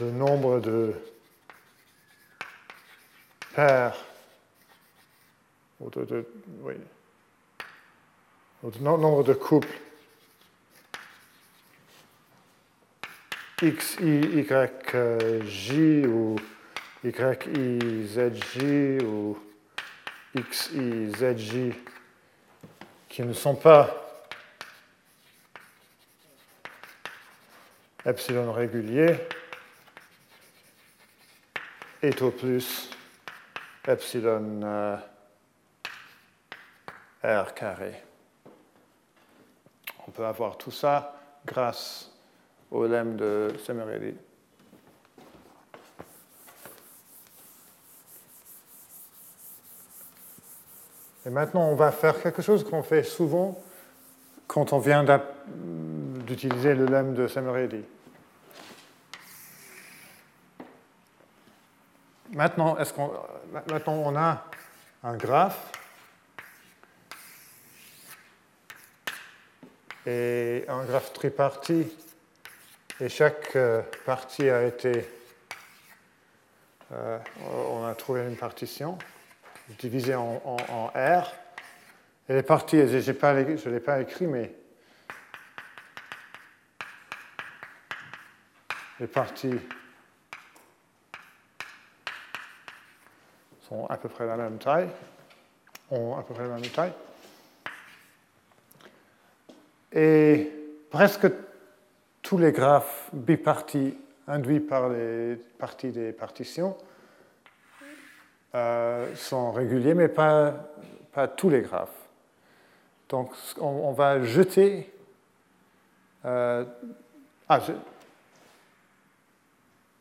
le nombre de paires, ou de, oui, ou le nombre de couples x, y, y, j ou y, i, z, j ou x, i, z, j qui ne sont pas epsilon régulier est au plus epsilon euh, r carré. On peut avoir tout ça grâce au lemme de Semerelli. Et maintenant, on va faire quelque chose qu'on fait souvent quand on vient d'utiliser le lemme de Semerelli. maintenant, est qu'on, maintenant, on a un graphe et un graphe tripartite et chaque euh, partie a été. Euh, on a trouvé une partition divisée en, R. Et les parties, je ne l'ai pas écrit, mais les parties sont à peu près la même taille, ont à peu près la même taille. Et presque tous les graphes bipartis induits par les parties des partitions euh, sont réguliers, mais pas, pas tous les graphes. Donc on, va jeter... Euh, ah, je,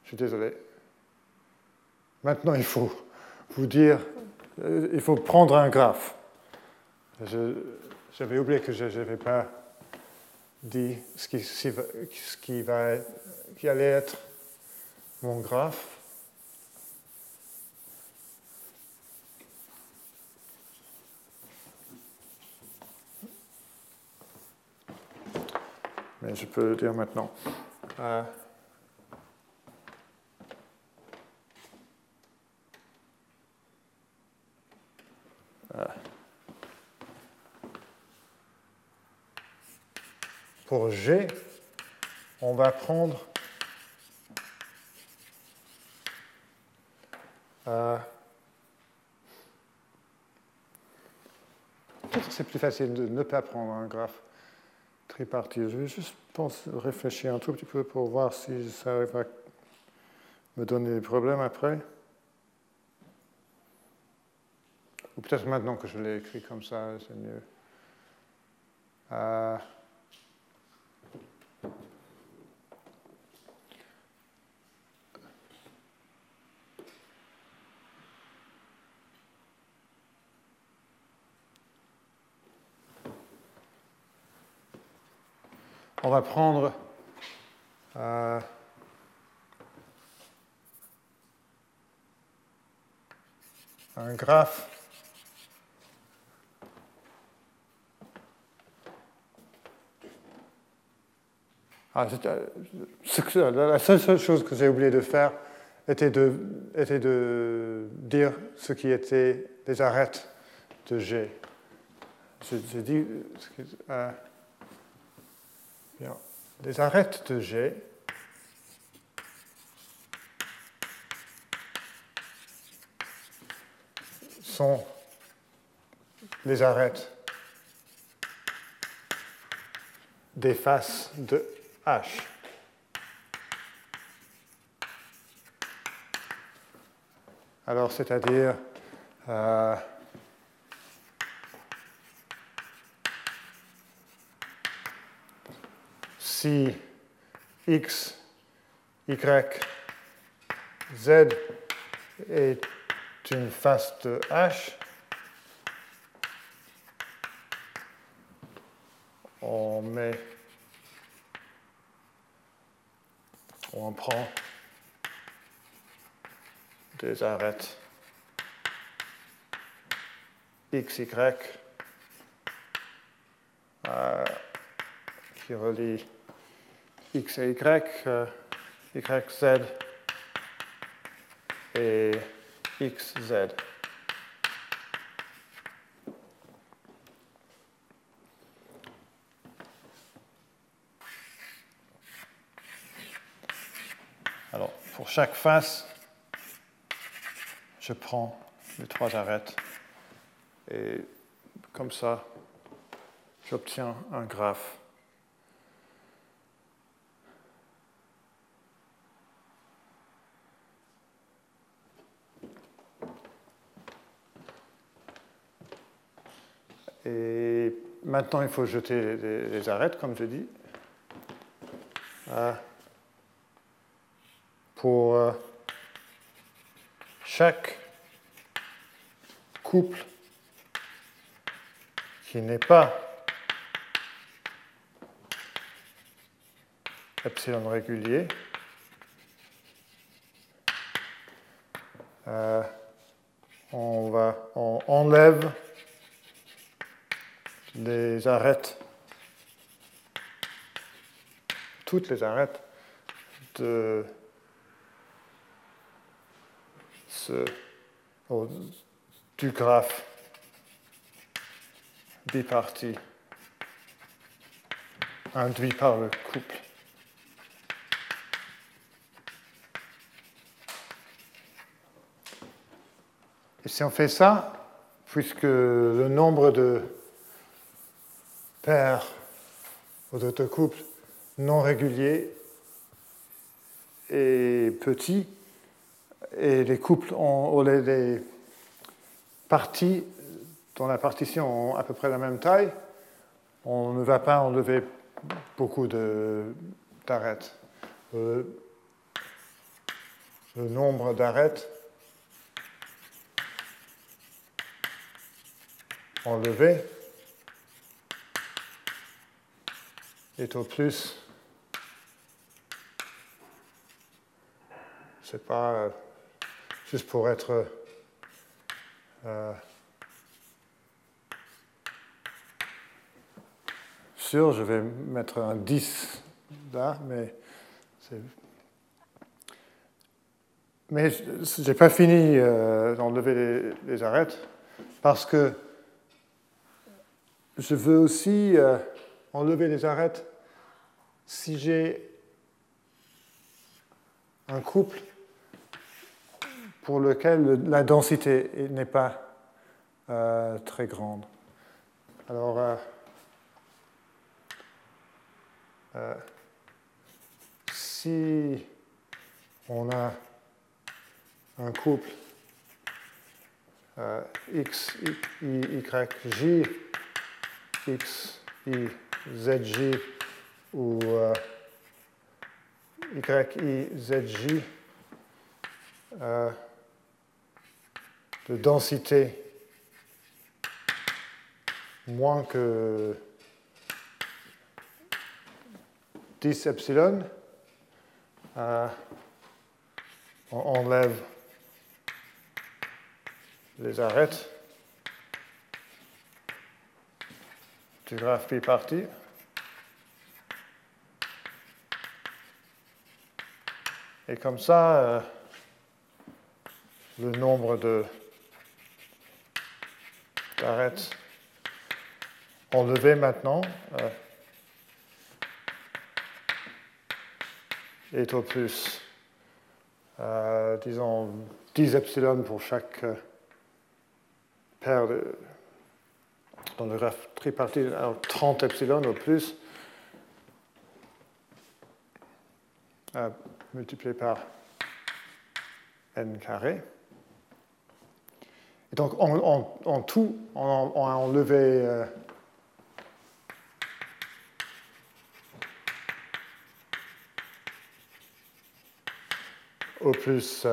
je suis désolé. Maintenant, il faut vous dire, euh, il faut prendre un graphe. J'avais oublié que je n'avais pas dit ce qui, ce qui, va, qui allait être mon graphe. Mais je peux le dire maintenant. Euh, Pour On va prendre euh, c'est plus facile de ne pas prendre un graphe tripartite. Je vais juste réfléchir un tout petit peu pour voir si ça va me donner des problèmes après. Ou peut-être maintenant que je l'ai écrit comme ça, c'est mieux. Euh, on va prendre euh, un graphe ah, euh, la seule chose que j'ai oublié de faire était de, était de, dire ce qui était des arêtes de G. J'ai dit. Euh, les arêtes de G sont les arêtes des faces de H. Alors, c'est-à-dire euh, si x, y, z est une face de H, on met, on prend des arêtes x, y euh, qui relient x et y, euh, y, z et x, z. Alors, pour chaque face, je prends les trois arêtes et comme ça, j'obtiens un graphe Et maintenant, il faut jeter les, arêtes, comme je dis. Pour euh, chaque couple qui n'est pas epsilon régulier, euh, on, va, on enlève les arêtes, toutes les arêtes de ce, du graphe biparti induit par le couple. Et si on fait ça, puisque le nombre de paires ou de couples non réguliers est petit, et les couples ont, les, parties dont la partition ont à peu près la même taille, on ne va pas enlever beaucoup d'arêtes. Le, le nombre d'arêtes enlevées est au plus. C'est pas euh, juste pour être euh, sûr, je vais mettre un 10 là, mais c'est. Mais je n'ai pas fini euh, d'enlever les, arêtes parce que je veux aussi enlever les arêtes si j'ai un couple pour lequel la densité n'est pas euh, très grande. Alors, euh, euh, si on a un couple X, Y, Y, J, X, Y, Z, J ou euh, Y, Y, Z, J euh, de densité moins que 10 epsilon, euh, on enlève les arêtes du graphe. Et comme ça, euh, le nombre de d'arêtes enlevées maintenant euh, est au plus, euh, disons, 10 epsilon pour chaque paire de, dans le graphe tripartite, alors 30 epsilon au plus, euh, multiplié par n carré. Et donc, en, tout, on, on, a enlevé au plus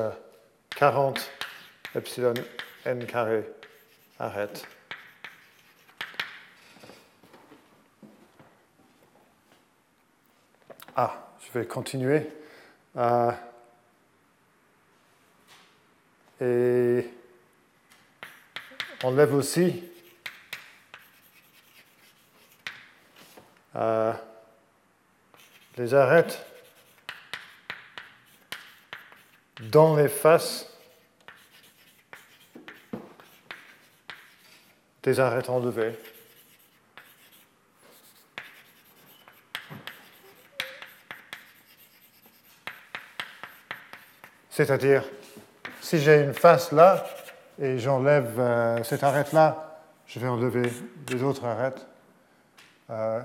40 euh, epsilon n carré arrête. Ah, je vais continuer. Euh, et on lève aussi euh, les arêtes dans les faces des arêtes enlevées. C'est-à-dire, si j'ai une face là et j'enlève euh, cette arête-là, je vais enlever les autres arêtes. Euh,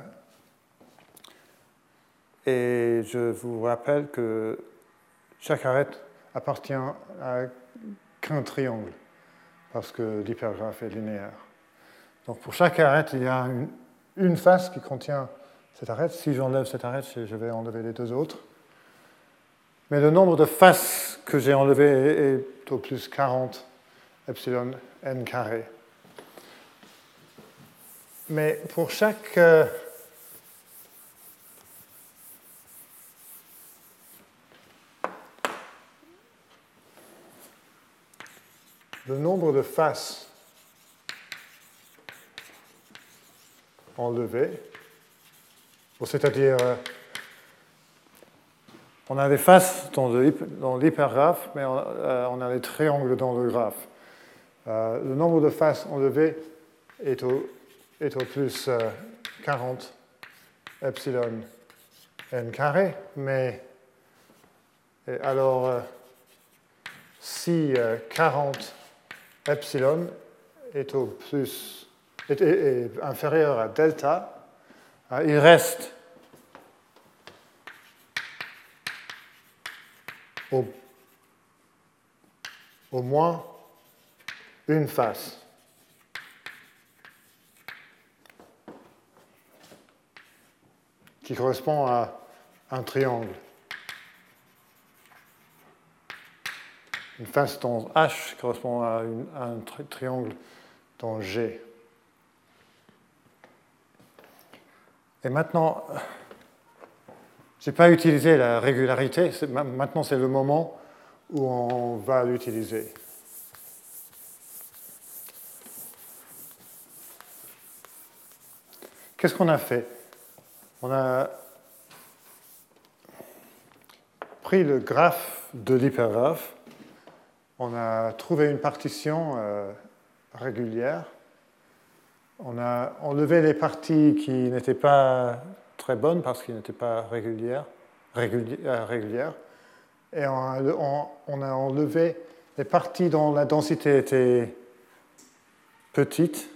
et je vous rappelle que chaque arête appartient à qu'un triangle, parce que l'hypergraphe est linéaire. Donc pour chaque arête, il y a une, face qui contient cette arête. Si j'enlève cette arête, je vais enlever les deux autres. Mais le nombre de faces que j'ai enlevées est au plus 40 epsilon n carré. Mais pour chaque euh, le nombre de faces enlevées, c'est-à-dire euh, on a des faces dans l'hypergraphe, mais euh, on a des triangles dans le graphe. Euh, le nombre de faces enlevées est au, est au plus 40 epsilon n carré, mais alors si 40 epsilon est au plus est, inférieur à delta, hein, il reste au, moins une face. qui correspond à un triangle. Une face dans H correspond à, un triangle dans G. Et maintenant, je n'ai pas utilisé la régularité, maintenant c'est le moment où on va l'utiliser. Qu'est-ce qu'on a fait? On a pris le graphe de l'hypergraphe on a trouvé une partition euh, régulière. On a enlevé les parties qui n'étaient pas très bonnes parce qu'ils n'étaient pas régulières, régulières, euh, et on a, enlevé les parties dont la densité était petite.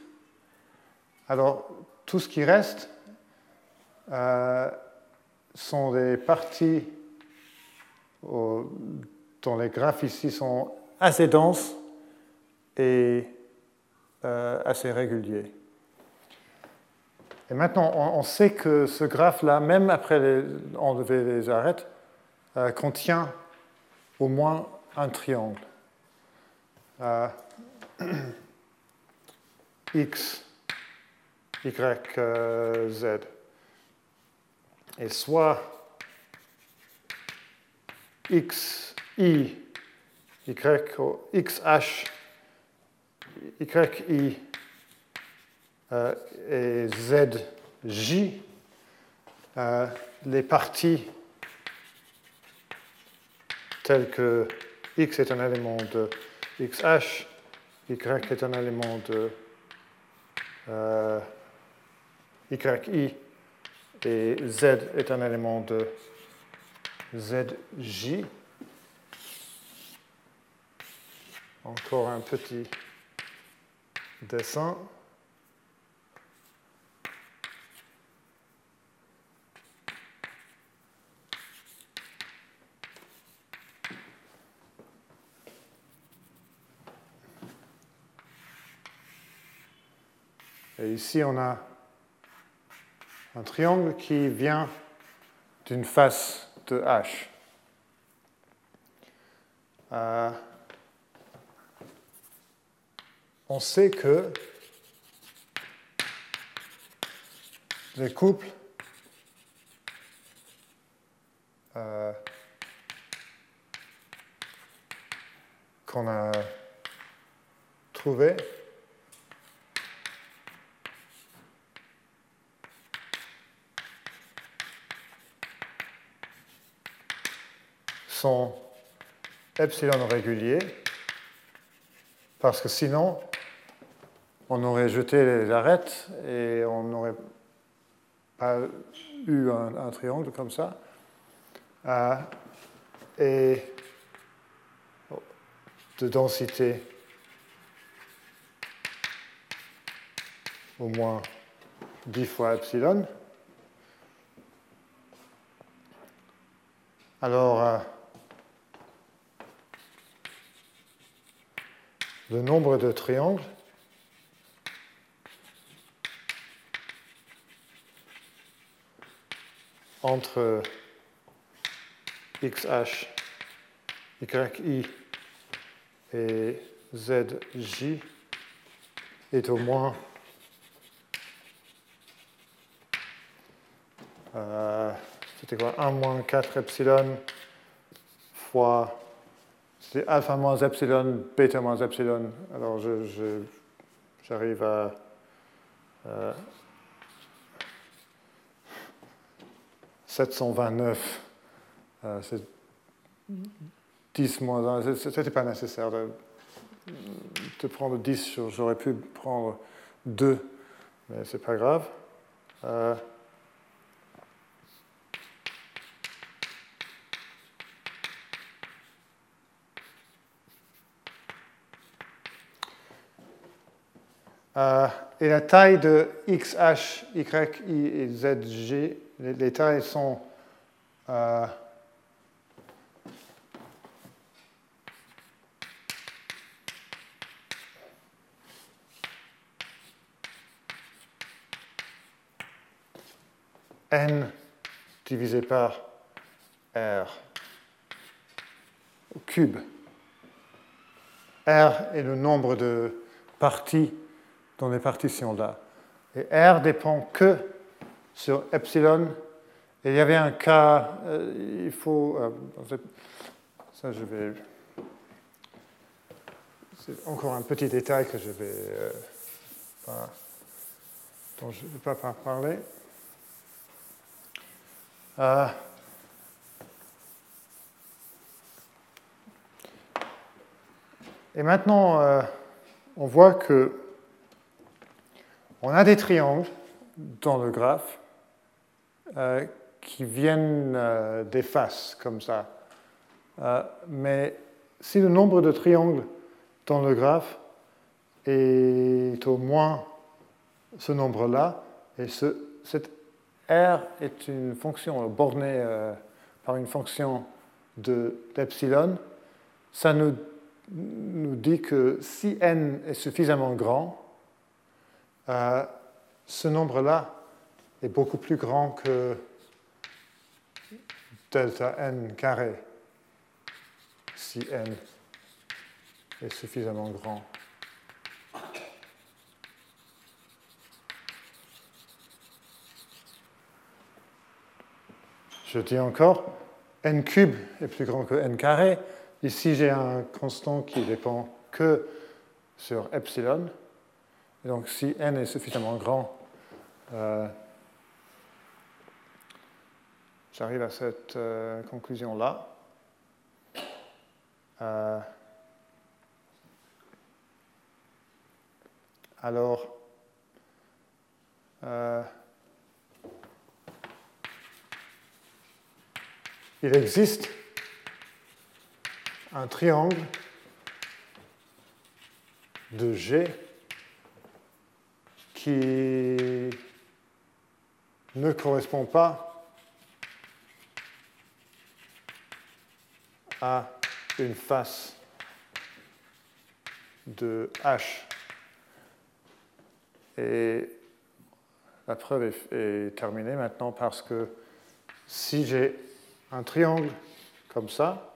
Alors, tout ce qui reste euh, sont des parties dont les graphes ici sont assez dense et euh, assez régulier. Et maintenant, on, sait que ce graphe-là, même après enlever les arêtes, euh, contient au moins un triangle. Euh, [CLEARS THROAT] X, Y, Z. Et soit X, Y y xh, yi euh, et zj, euh, les parties telles que x est un élément de xh, y est un élément de euh, yi et z est un élément de zj. Encore un petit dessin. Ici, on a un triangle qui vient d'une face de H. Euh, on sait que les couples euh, qu'on a trouvés sont epsilon réguliers, parce que sinon, on aurait jeté les et on n'aurait pas eu un, triangle comme ça. Euh, et de densité au moins 10 fois epsilon. Alors, euh, le nombre de triangles. Entre xh, yi et zj est au moins euh, c'était quoi? 1 moins 4 epsilon fois c'est alpha moins epsilon, bêta moins epsilon. Alors j'arrive à euh, 729. Euh, c'est 10 moins 1. Ce n'était pas nécessaire de, prendre 10. J'aurais pu prendre 2, mais ce n'est pas grave. Euh, Euh, et la taille de x, h, y, i et z, g, les, tailles sont euh, n divisé par r au cube. R est le nombre de parties dans les partitions-là. Et R dépend que sur epsilon. Et il y avait un cas, euh, il faut. Euh, ça, je vais. C'est encore un petit détail que je vais. Euh, dont je ne vais pas parler. et maintenant, on voit que on a des triangles dans le graphe euh, qui viennent euh, des faces comme ça. Euh, mais si le nombre de triangles dans le graphe est au moins ce nombre-là, et ce, cette R est une fonction bornée par une fonction d'epsilon, ça nous, nous dit que si n est suffisamment grand, euh, ce nombre-là est beaucoup plus grand que delta n carré, si n est suffisamment grand. Je dis encore, n cube est plus grand que n carré. Ici, j'ai un constant qui dépend que sur epsilon donc si n est suffisamment grand, euh, j'arrive à cette euh, conclusion-là. Euh, alors, il existe un triangle de G qui ne correspond pas à une face de H. Et la preuve est, terminée maintenant parce que si j'ai un triangle comme ça,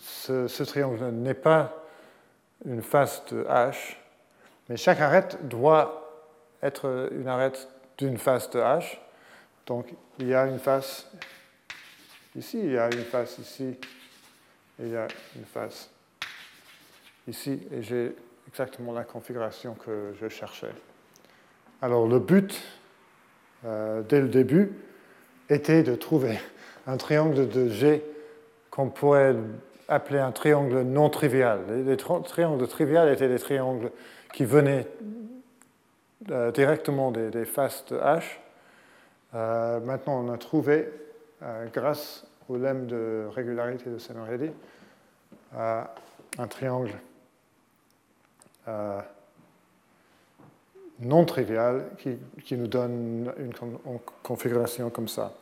ce, triangle n'est pas une face de H, mais chaque arête doit être une arête d'une face de H. Donc il y a une face ici, il y a une face ici, et il y a une face ici. Et j'ai exactement la configuration que je cherchais. Alors le but, euh, dès le début, était de trouver un triangle de G qu'on pourrait appeler un triangle non trivial. Les triangles triviales étaient des triangles qui venaient euh, directement des, faces de H. Euh, maintenant, on a trouvé, euh, grâce au lemme de régularité de Semeredi, un triangle non trivial qui, qui, nous donne une configuration comme ça.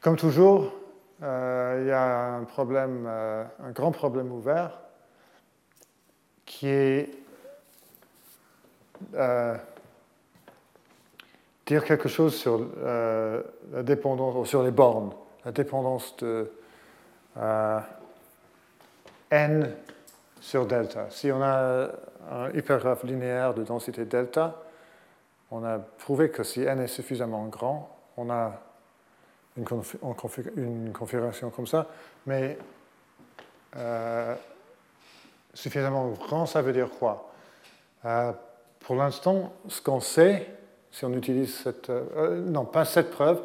Comme toujours, il y a un problème, un grand problème ouvert qui est euh, dire quelque chose sur euh, la dépendance, sur les bornes, la dépendance de euh, n sur delta. Si on a un hypergraphe linéaire de densité delta, on a prouvé que si n est suffisamment grand, on a une, configuration comme ça, mais suffisamment grand, ça veut dire quoi? Pour l'instant, ce qu'on sait, si on utilise cette... Euh, non, pas cette preuve,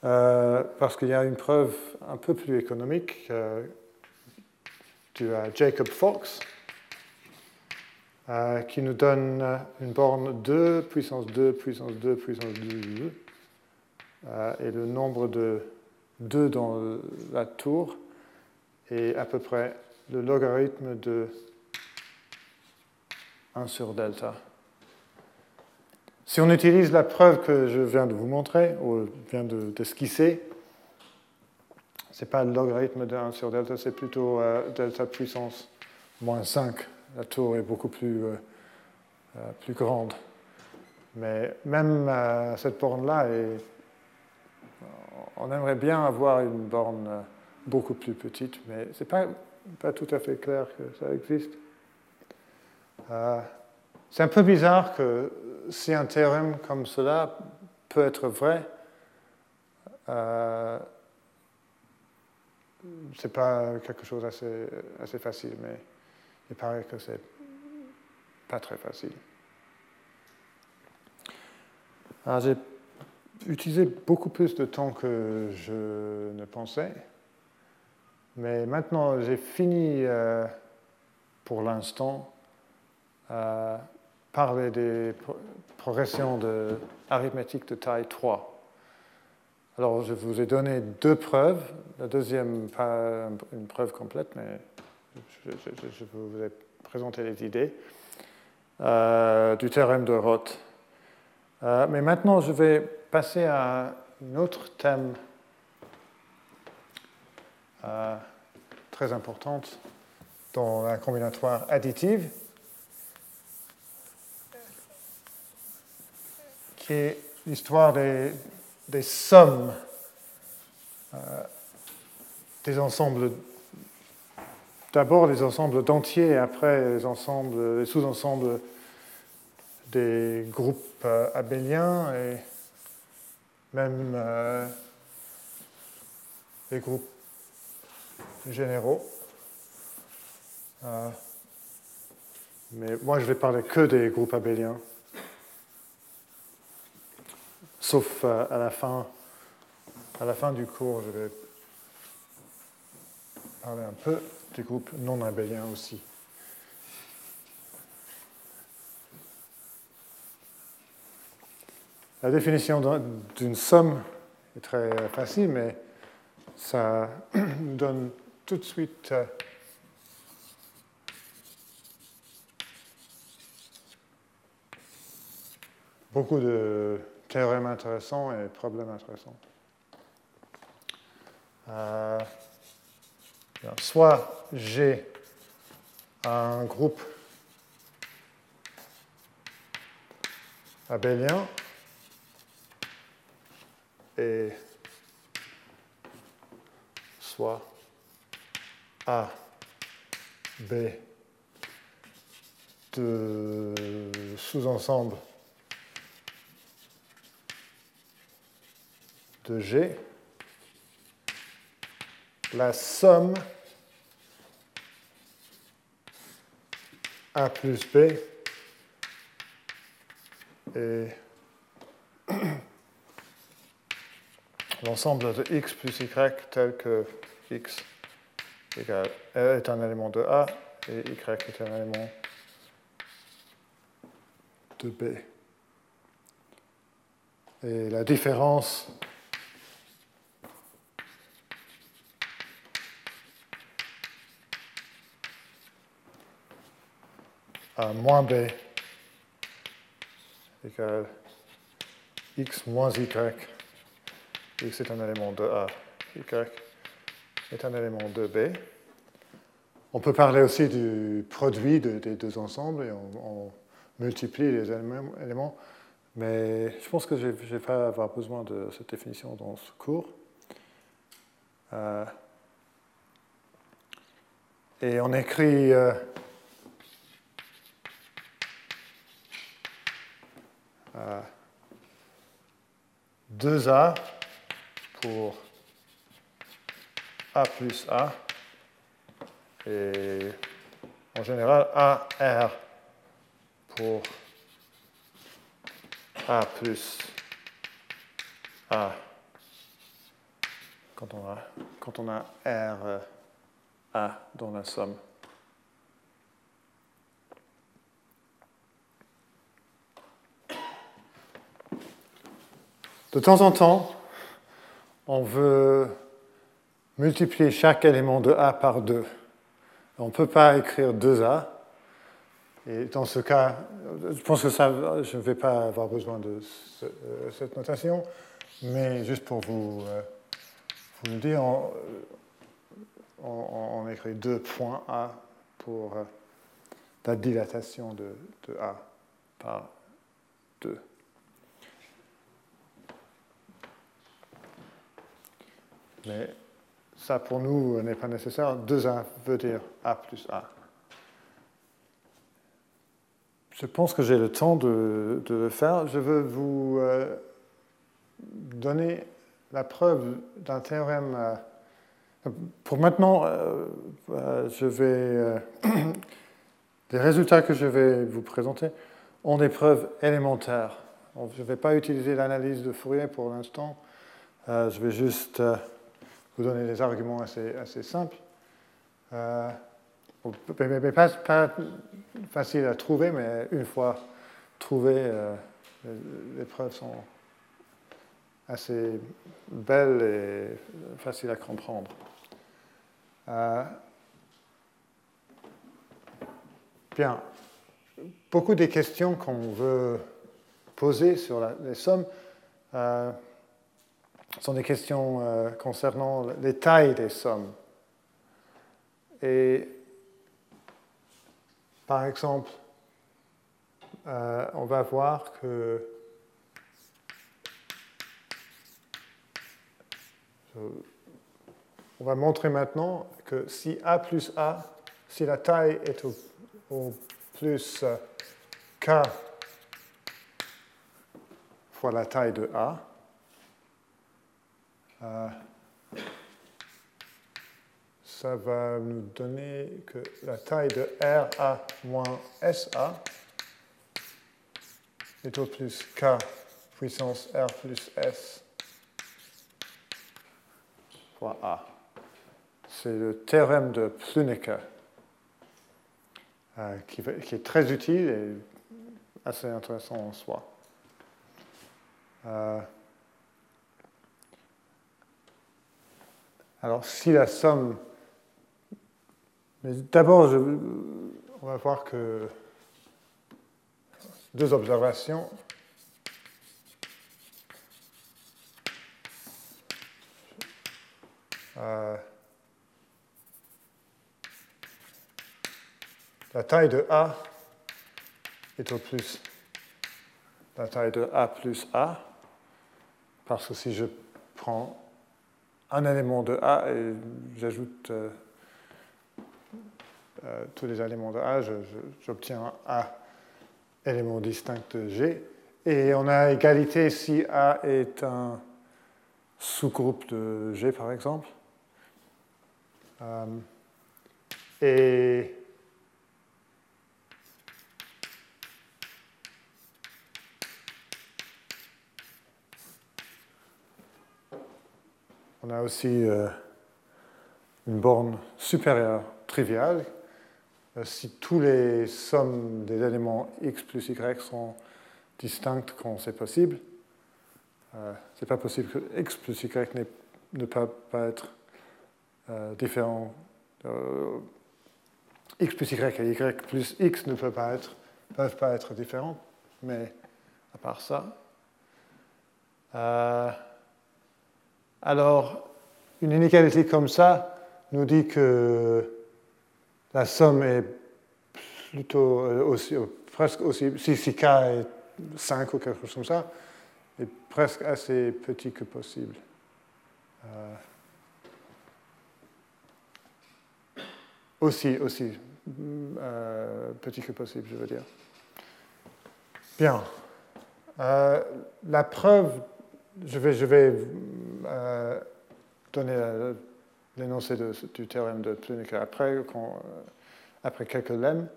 parce qu'il y a une preuve un peu plus économique tu as Jacob Fox, qui nous donne une borne 2, puissance 2, puissance 2, puissance 2, et le nombre de 2 dans la tour est à peu près le logarithme de 1 sur delta. Si on utilise la preuve que je viens de vous montrer, ou viens d'esquisser, ce n'est pas le logarithme de 1 sur delta, c'est plutôt euh, delta puissance moins 5. La tour est beaucoup plus, euh, euh, plus grande. Mais même cette borne-là, on aimerait bien avoir une borne beaucoup plus petite, mais ce n'est pas pas tout à fait clair que ça existe. Euh, c'est un peu bizarre que si un théorème comme cela peut être vrai, euh, c'est pas quelque chose assez, facile, mais il paraît que c'est pas très facile. J'ai utilisé beaucoup plus de temps que je ne pensais. Mais maintenant, j'ai fini euh, pour l'instant euh, parler des progressions de, de taille 3. Alors, je vous ai donné deux preuves. La deuxième, pas une preuve complète, mais je, vous ai présenté les idées euh, du théorème de Roth. Euh, mais maintenant, je vais passer à un autre thème euh, très importante dans la combinatoire additive, qui est l'histoire des, des, sommes euh, des ensembles, d'abord des ensembles d'entiers, après les, ensembles, les sous-ensembles des groupes euh, abéliens et même les groupes généraux. Euh, mais moi, je vais parler que des groupes abéliens. Sauf euh, à la fin, à la fin du cours, je vais parler un peu des groupes non abéliens aussi. La définition d'une somme est très facile, mais ça [CLEARS THROAT] donne tout de suite euh, beaucoup de théorèmes intéressants et problèmes intéressants. Euh, soit j'ai un groupe abélien et soit a, B de sous-ensemble de G, la somme A plus B et [CLEARS THROAT] l'ensemble de x plus y tel que x égale est un élément de A et Y est un élément de B. Et la différence A moins B égale X moins Y. X est un élément de A, Y est un élément de B. On peut parler aussi du produit des deux ensembles et on, multiplie les éléments, mais je pense que je ne vais pas avoir besoin de cette définition dans ce cours. Euh, et on écrit euh, 2A pour A plus A. Et en général, AR pour A plus A. Quand on a, quand on a R A dans la somme. De temps en temps, on veut multiplier chaque élément de A par 2. On ne peut pas écrire 2A. Et dans ce cas, je pense que ça, je ne vais pas avoir besoin de euh, cette notation, mais juste pour vous, euh, le dire, on, écrit 2 points A pour euh, la dilatation de, de A par 2. Mais ça, pour nous, n'est pas nécessaire. 2A veut dire A plus A. Je pense que j'ai le temps de, le faire. Je veux vous euh, donner la preuve d'un théorème. Euh, pour maintenant, euh, je vais. [CLEARS THROAT] les résultats que je vais vous présenter ont des preuves élémentaires. Je ne vais pas utiliser l'analyse de Fourier pour l'instant. je vais juste vous donner des arguments assez, simples. Euh, mais, pas, pas, facile à trouver, mais une fois trouvées, euh, les, preuves sont assez belles et faciles à comprendre. Euh, bien, beaucoup des questions qu'on veut poser sur les sommes euh, sont des questions euh, concernant les tailles des sommes. Et par exemple, euh, on va voir que on va montrer maintenant que si A plus A, si la taille est au, plus K fois la taille de A, euh, ça va nous donner que la taille de RA moins SA est au plus K puissance R plus S fois A. C'est le théorème de Pluneke euh, qui, est très utile et assez intéressant en soi. Euh, Alors, si la somme. Mais d'abord, on va voir que deux observations. Euh, la taille de A est au plus la taille de A plus A, parce que si je prends un élément de A et j'ajoute euh, euh, tous les éléments de A, j'obtiens A élément distinct de G. Et on a égalité si A est un sous-groupe de G, par exemple. Euh, et On a aussi euh, une borne supérieure triviale. Euh, si tous les sommes des éléments x plus y sont distinctes quand c'est possible, euh, c'est pas possible que x plus y ne peut pas être différent. x plus y et y plus x ne pas être, peuvent pas être différents, mais à part ça. Alors, une inégalité comme ça nous dit que la somme est plutôt euh, aussi, euh, presque aussi, si, k est 5 ou quelque chose comme ça, est presque assez petit que possible. Euh, aussi, aussi petit que possible, je veux dire. Bien. la preuve je vais, je vais euh, donner l'énoncé du théorème de Plunick après, après quelques lemmes.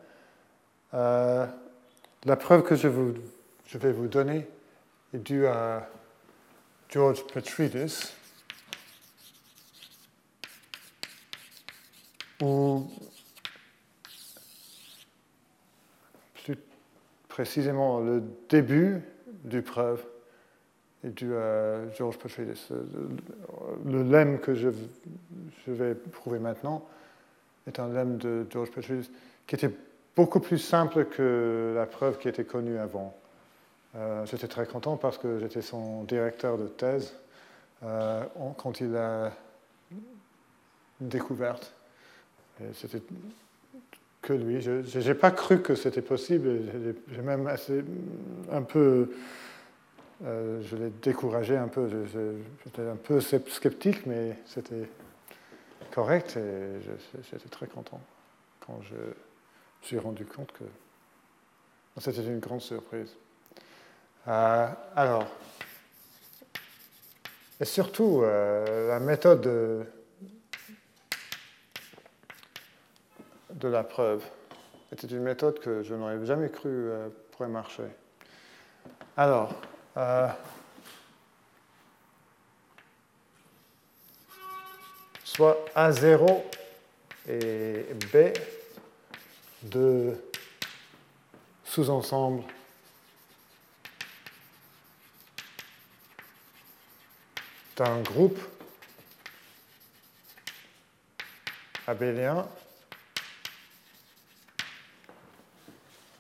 la preuve que je, je vais vous donner est due à George Petridis, où plus précisément le début du preuve est dû à George Petridis. Le lemme que je, je, vais prouver maintenant est un lemme de George Petridis qui était beaucoup plus simple que la preuve qui était connue avant. Euh, j'étais très content parce que j'étais son directeur de thèse euh, quand il a découverte. C'était que lui. Je n'ai pas cru que c'était possible. J'ai même assez, un peu. Euh, je l'ai découragé un peu. J'étais un peu sceptique, mais c'était correct et j'étais très content quand je me suis rendu compte que c'était une grande surprise. Euh, alors, et surtout, euh, la méthode de, de, la preuve était une méthode que je n'aurais jamais cru pourrait marcher. Alors, soit A0 et B de sous-ensemble d'un groupe abélien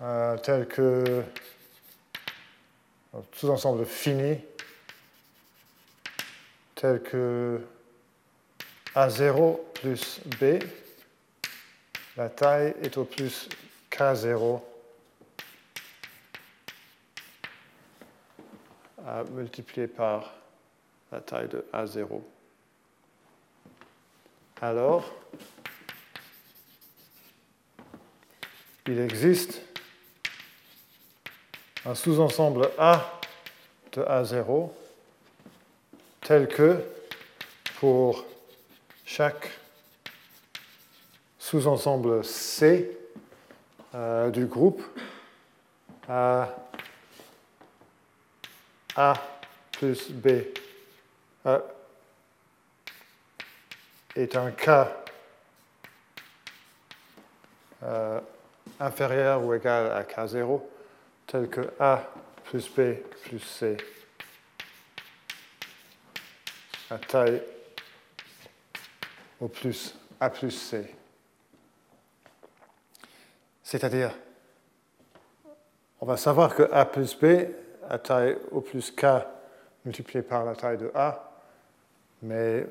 euh, tel que sous-ensemble fini tel que A0 plus B, la taille est au plus K0 à multiplier par la taille de A0. Alors, il existe un sous-ensemble A de A0 tel que pour chaque sous-ensemble C euh, du groupe A, plus B euh, est un cas euh, inférieur ou égal à K0, tel que A plus B plus C à taille au plus A plus C. C'est-à-dire, on va savoir que A plus B à taille au plus K multiplié par la taille de A mais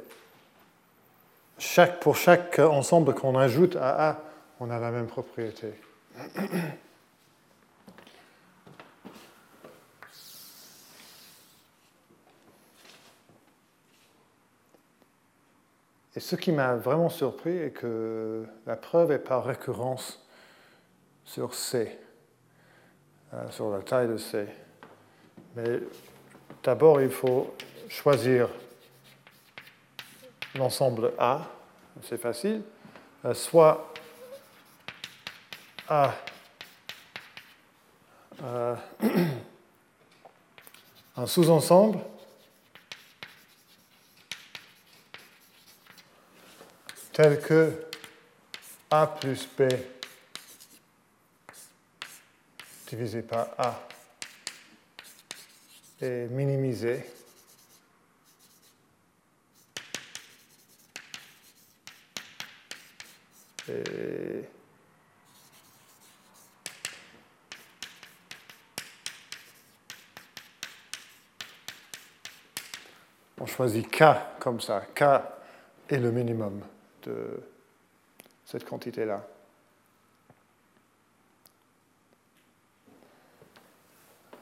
pour chaque ensemble qu'on ajoute à A, on a la même propriété. Et ce qui m'a vraiment surpris est que la preuve est par récurrence sur C, euh, sur la taille de C. Mais d'abord, il faut choisir l'ensemble A, c'est facile, euh, soit A euh, [CLEARS THROAT] un sous-ensemble tel que A plus B divisé par A est minimisé on choisit K comme ça. K est le minimum de cette quantité-là.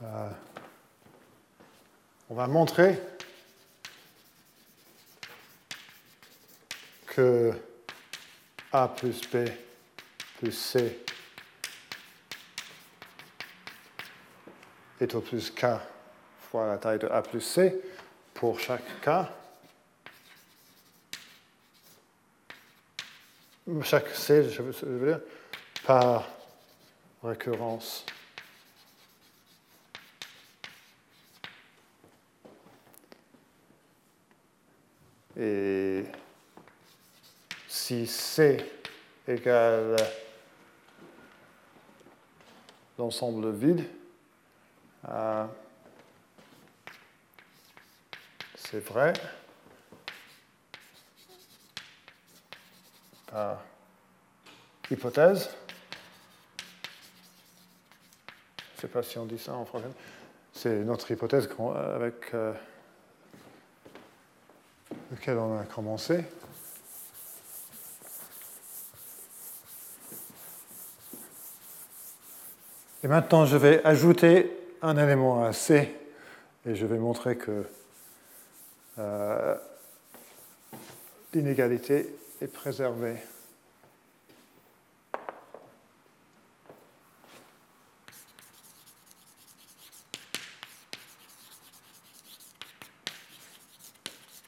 Euh, on va montrer que a plus B plus C est au plus K fois la taille de A plus C pour chaque K. chaque C, je veux dire, par récurrence. Et si C égale l'ensemble vide, euh, c'est vrai. Par hypothèse. Je ne sais pas si on dit ça en français. C'est notre hypothèse avec euh, laquelle on a commencé. Et maintenant, je vais ajouter un élément à C et je vais montrer que euh, l'inégalité préservée.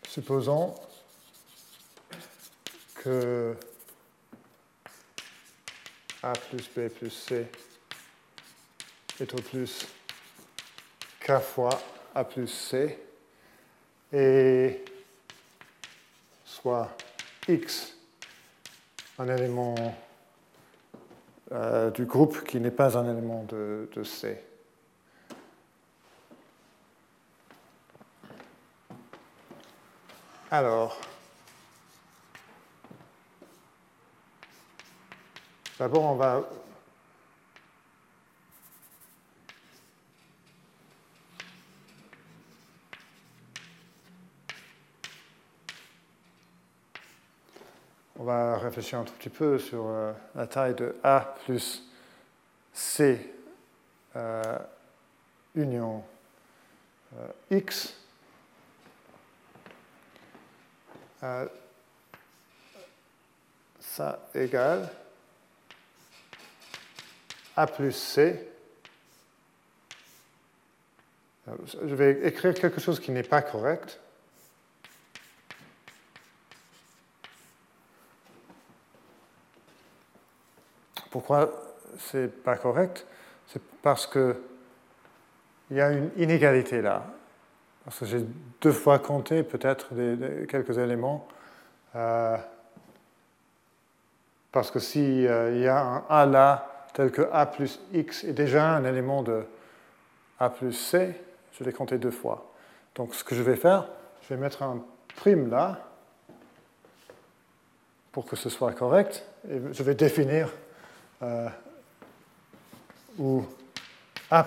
Supposons que A plus B plus C est au plus K fois A plus C et soit X un élément euh, du groupe qui n'est pas un élément de, de C. Alors, d'abord on va on va réfléchir un tout petit peu sur euh, la taille de A plus C euh, union euh, X. ça égale A plus C. Je vais écrire quelque chose qui n'est pas correct. Pourquoi c'est pas correct? C'est parce que il y a une inégalité là. Parce que j'ai deux fois compté peut-être quelques éléments. Euh, parce que s'il euh, y a un A là, tel que A plus X est déjà un élément de A plus C, je l'ai compté deux fois. Donc ce que je vais faire, je vais mettre un prime là, pour que ce soit correct, et je vais définir euh, où A'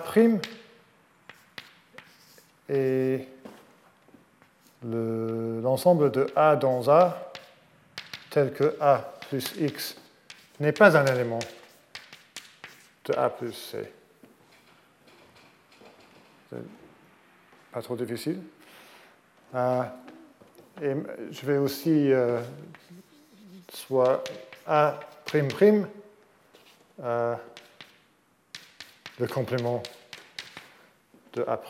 est l'ensemble de A dans A tel que A plus X n'est pas un élément de A plus C. Pas trop difficile. Euh, et je vais aussi euh, soit A' le complément de A'.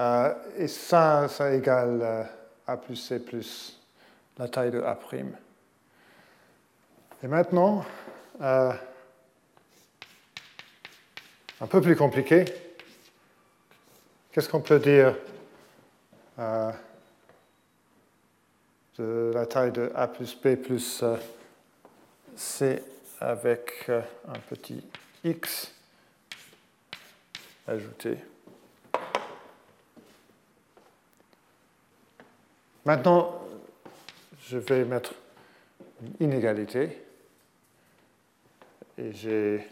Euh, et ça, ça égale euh, A plus C plus la taille de A'. Et maintenant, euh, un peu plus compliqué, qu'est-ce qu'on peut dire euh, de la taille de A plus B plus euh, C avec euh, un petit x ajouté. Maintenant, je vais mettre une inégalité et j'ai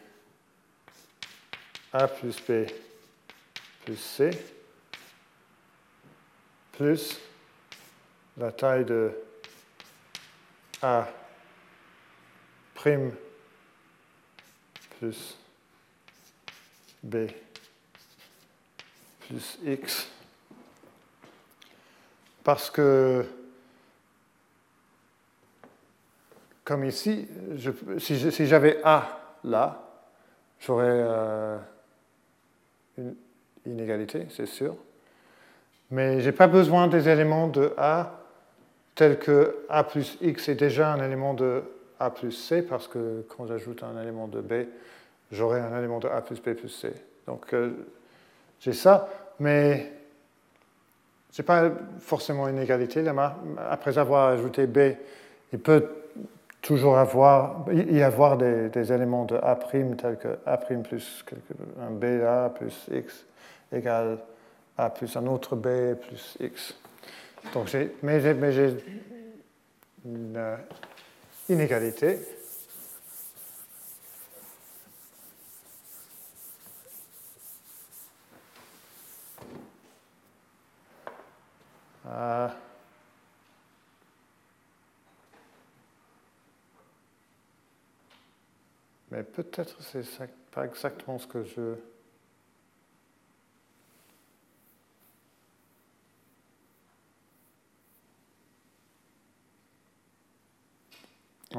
A plus B plus C plus la taille de A prime plus B plus X parce que comme ici, si j'avais A là, j'aurais euh, une inégalité, c'est sûr. Mais je n'ai pas besoin des éléments de A tels que A plus X est déjà un élément de A plus C, parce que quand j'ajoute un élément de B, j'aurai un élément de A plus B plus C. Donc euh, j'ai ça, mais ce n'est pas forcément une égalité. Après avoir ajouté B, il peut toujours avoir, y avoir des, éléments de A' tels que A' plus un BA plus X égale A plus un autre B plus X. Donc mais j'ai une euh, inégalité Euh, mais peut-être c'est pas exactement ce que je...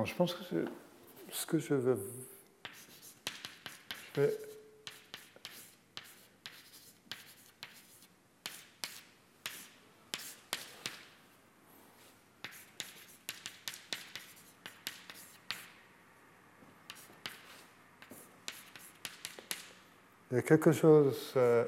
je pense que ce que je veux... Je Il y a quelque chose. Euh,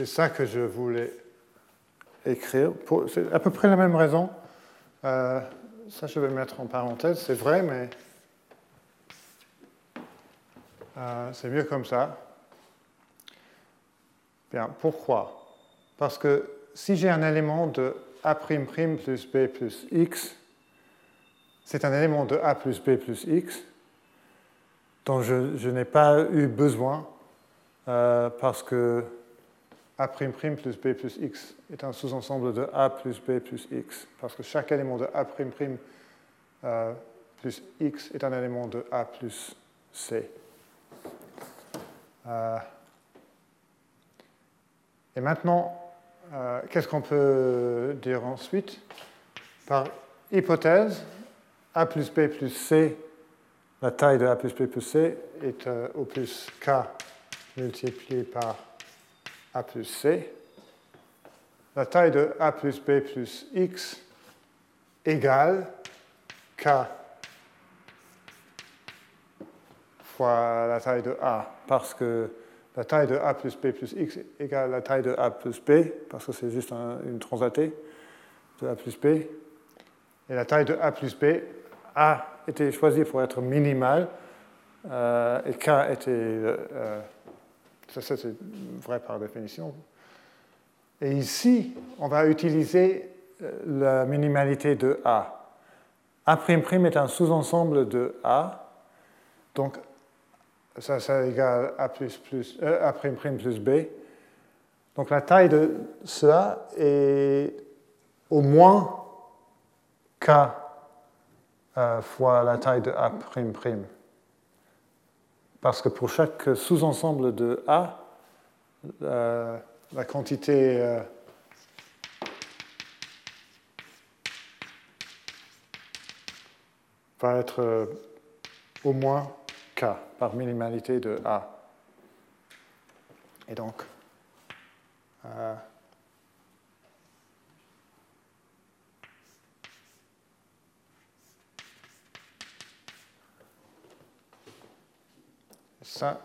c'est ça que je voulais écrire. C'est à peu près la même raison. Euh, ça, je vais mettre en parenthèse. C'est vrai, mais euh, c'est mieux comme ça. Bien, pourquoi? Parce que si j'ai un élément de a'' plus b plus x, c'est un élément de a plus b plus x dont je, n'ai pas eu besoin euh, parce que a'' plus b plus x est un sous-ensemble de a plus b plus x, parce que chaque élément de a'' euh, plus x est un élément de a plus c. Euh, et maintenant, euh, qu'est-ce qu'on peut dire ensuite Par hypothèse, A plus B plus C, la taille de A plus B plus C est au plus K multiplié par A plus C. La taille de A plus B plus X égale K fois la taille de A, parce que la taille de A plus B plus X égale la taille de A plus B, parce que c'est juste une translatée de A plus B. Et la taille de A plus B a été choisie pour être minimale, euh, et K était... Euh, euh, ça, c'est vrai par définition. Et ici, on va utiliser la minimalité de A. A'' est un sous-ensemble de A. Donc ça, ça égale A plus, plus, euh, A plus B. Donc la taille de cela est au moins K euh, fois la taille de A. Parce que pour chaque sous-ensemble de A, euh, la quantité euh, va être au moins par minimalité de A. Et donc, ça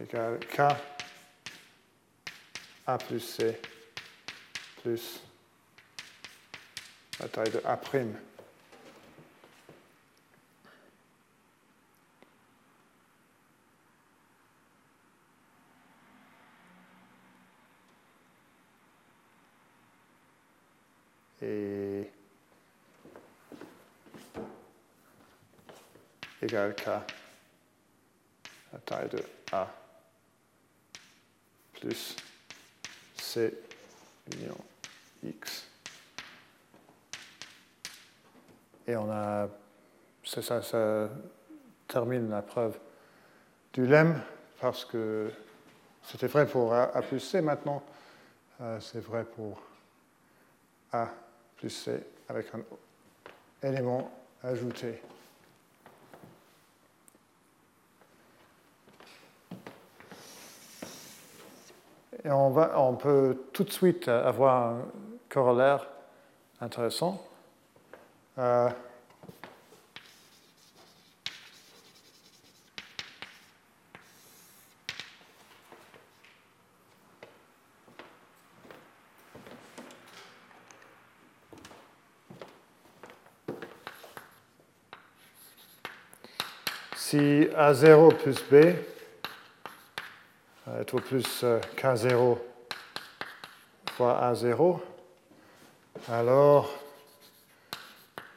égale K. A plus C plus la taille de A'. et égale K, taille de A plus C union X. Et on a, ça, ça, ça termine la preuve du lemme parce que c'était vrai pour A, A plus C maintenant, euh, c'est vrai pour A plus C avec un élément ajouté. Et on, peut tout de suite avoir un corollaire intéressant. Euh, si A0 plus B est au plus euh, K0 fois A0, alors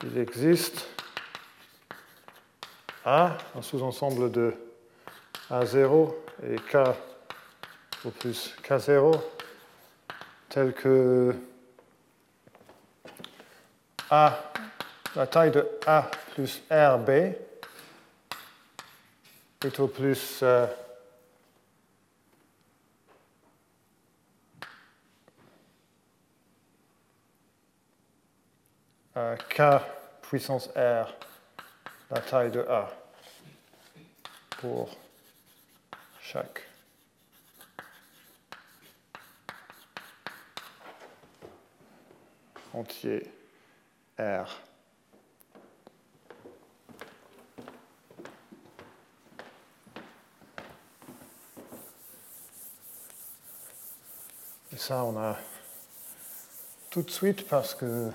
il existe A, un sous-ensemble de A0 et K au plus K0, tel que A, la taille de A plus RB est au plus euh, K puissance R, la taille de A, pour chaque entier R. Et ça, on a tout de suite parce que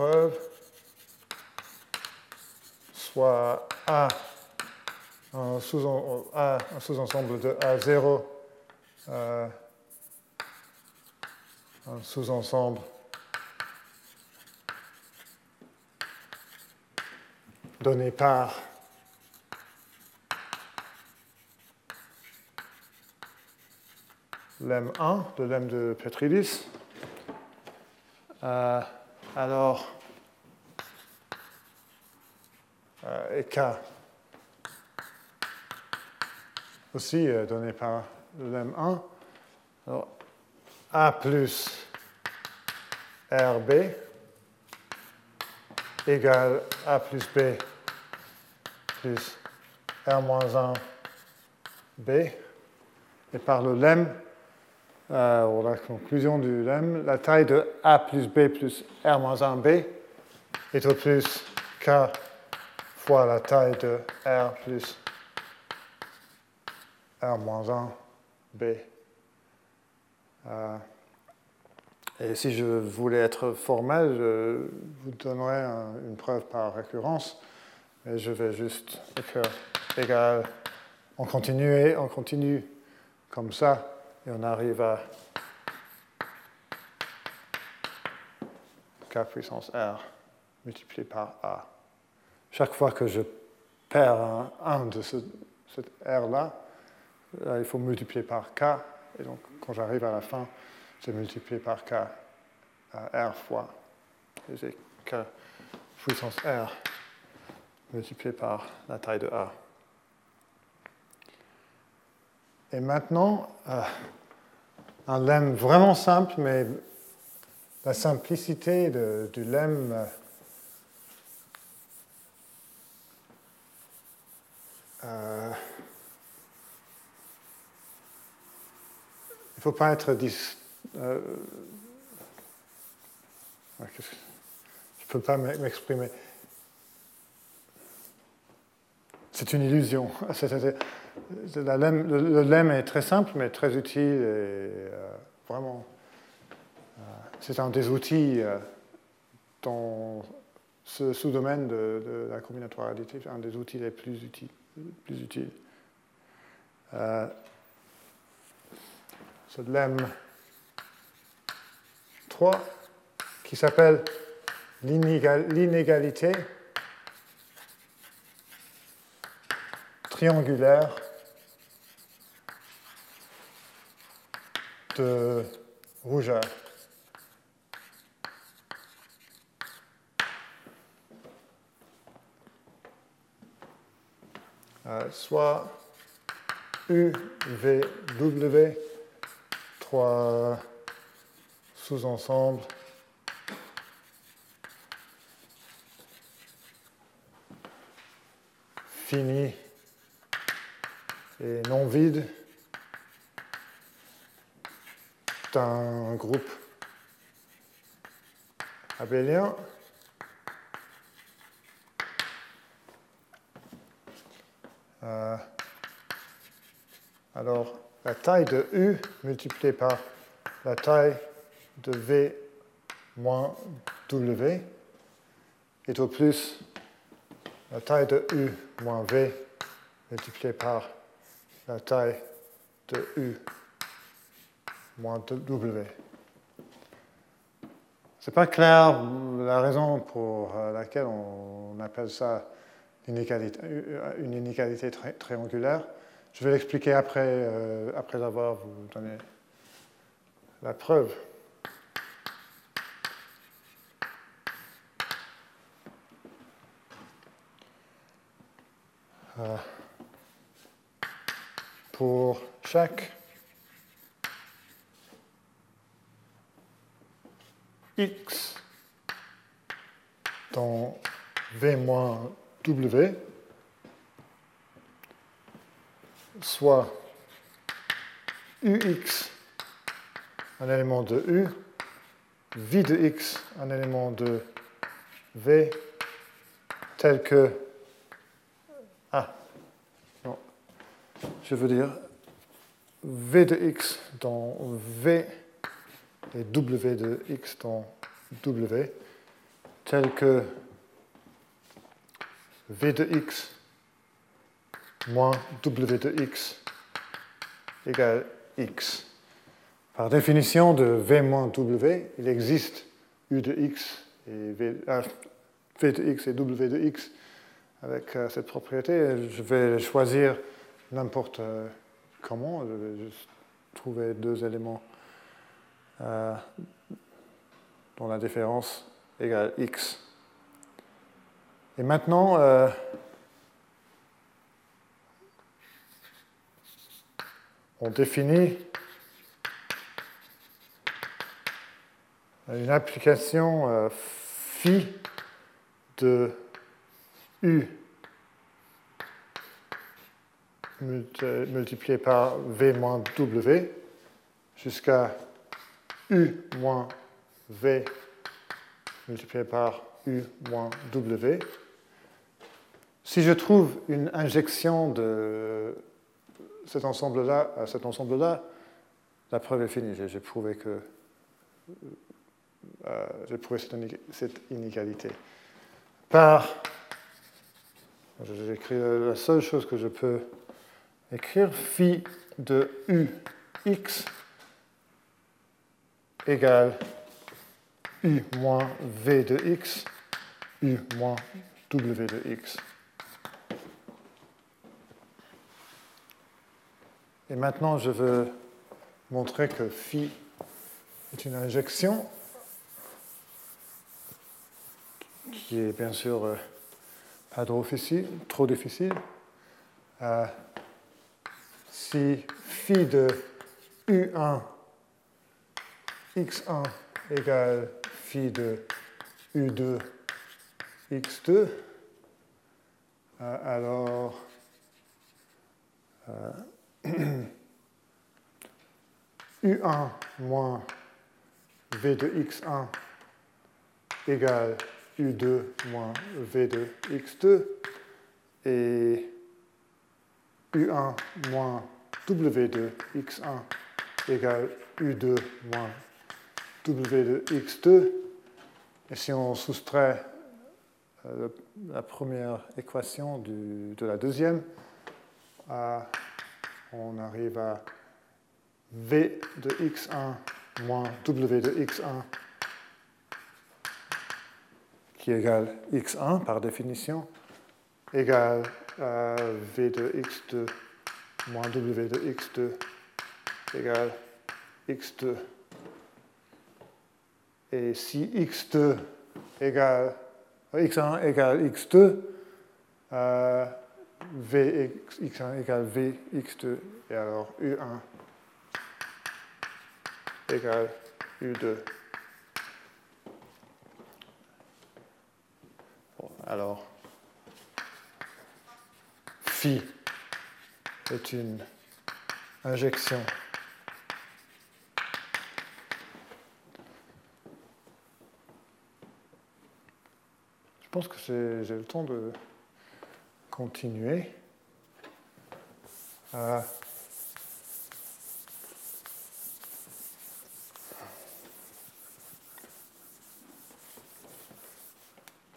preuve soit A un sous-ensemble de A0 euh, un sous-ensemble donné par lemme 1, le lemme de Petridis. Euh, alors, euh, et K aussi euh, donné par le lemme 1. Alors, A plus RB égale A plus B plus R moins 1 B. Et par le lemme, euh, la conclusion du lemme, la taille de A plus B plus R moins 1 B est au plus K fois la taille de R plus R moins 1 B. Euh, et si je voulais être formel, je vous donnerais une preuve par récurrence, mais je vais juste écrire égal, on continue, on continue comme ça, et on arrive à k puissance r multiplié par a. Chaque fois que je perds un, de ce, cette r-là, il faut multiplier par k, et donc quand j'arrive à la fin, c'est multiplié par k r fois, et j'ai k puissance r multiplié par la taille de a. Et maintenant, euh, un lemme vraiment simple, mais la simplicité du lemme euh, il ne faut pas être dis, euh, je ne peux pas m'exprimer. C'est une illusion. [LAUGHS] le, lemme est très simple, mais très utile. Et, euh, vraiment, euh, c'est un des outils euh, dans ce sous-domaine de, la combinatoire additive, un des outils les plus utiles. Plus utiles. ce lemme 3 qui s'appelle l'inégalité triangulaire de rougeur. euh, soit U, V, W, trois sous-ensembles finis et non vides d'un groupe abélien. Euh, alors, la taille de U multipliée par la taille de V moins W est au plus la taille de U moins V multipliée par la taille de U moins W. C'est pas clair la raison pour laquelle on appelle ça une inégalité, triangulaire. Je vais l'expliquer après, euh, après avoir vous donné la preuve. Euh, pour chaque x dans v moins w, soit ux, un élément de u, v de x, un élément de v, tel que... Ah, non, je veux dire v de x dans v et w de x dans w, tel que v de x moins w de x égale x. Par définition de v moins w, il existe u de x et v, ah, de x et w de x avec euh, cette propriété. Je vais choisir n'importe euh, comment. Je vais juste trouver deux éléments euh, dont la différence égale x. Et maintenant, euh, on définit une application euh, phi de u multiplié par v moins w jusqu'à u moins v multiplié par u moins w si je trouve une injection de cet ensemble-là à cet ensemble-là, la preuve est finie. J'ai prouvé que euh, j'ai prouvé cette inégalité. Par, j'écris la seule chose que je peux écrire, phi de u x égale u moins v de x, u moins w de x. Et maintenant, je veux montrer que phi est une injection qui est bien sûr euh, pas trop difficile. Trop difficile. Si phi de U1 x1 égale phi de U2 x2, euh, alors [CLEARS THROAT] U1 moins V de x1 égale U2 moins V de x2 et U1 moins W de x1 égale U2 moins W de x2. Et si on soustrait euh, la première équation de la deuxième, on arrive à V de x1 moins W de x1 qui égale x1 par définition, égale V de x2 moins W de x2 égale x2. Et si x2 égale x1 égale x2, euh, Vx1 égale Vx2, et alors U1 égale U2. alors, phi est une injection Je pense que j'ai le temps de continuer. Euh,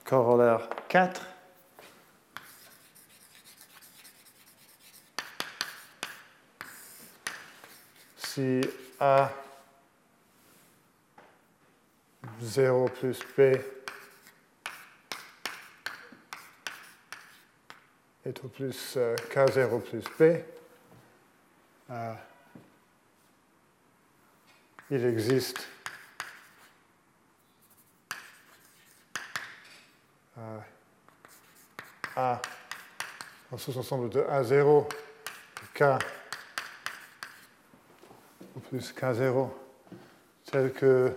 corollaire 4. Si A 0 plus B est au plus euh, K0 plus B, euh, il existe euh, A un sous-ensemble de A0 K plus K0 tel que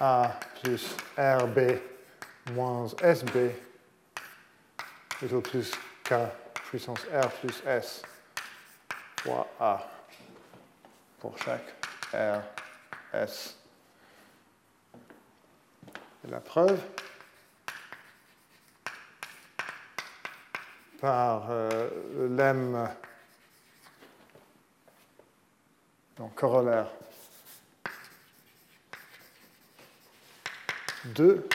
A plus RB moins SB plus K puissance R plus S fois A pour chaque R, S. Et la preuve par euh, le lemme donc corollaire 2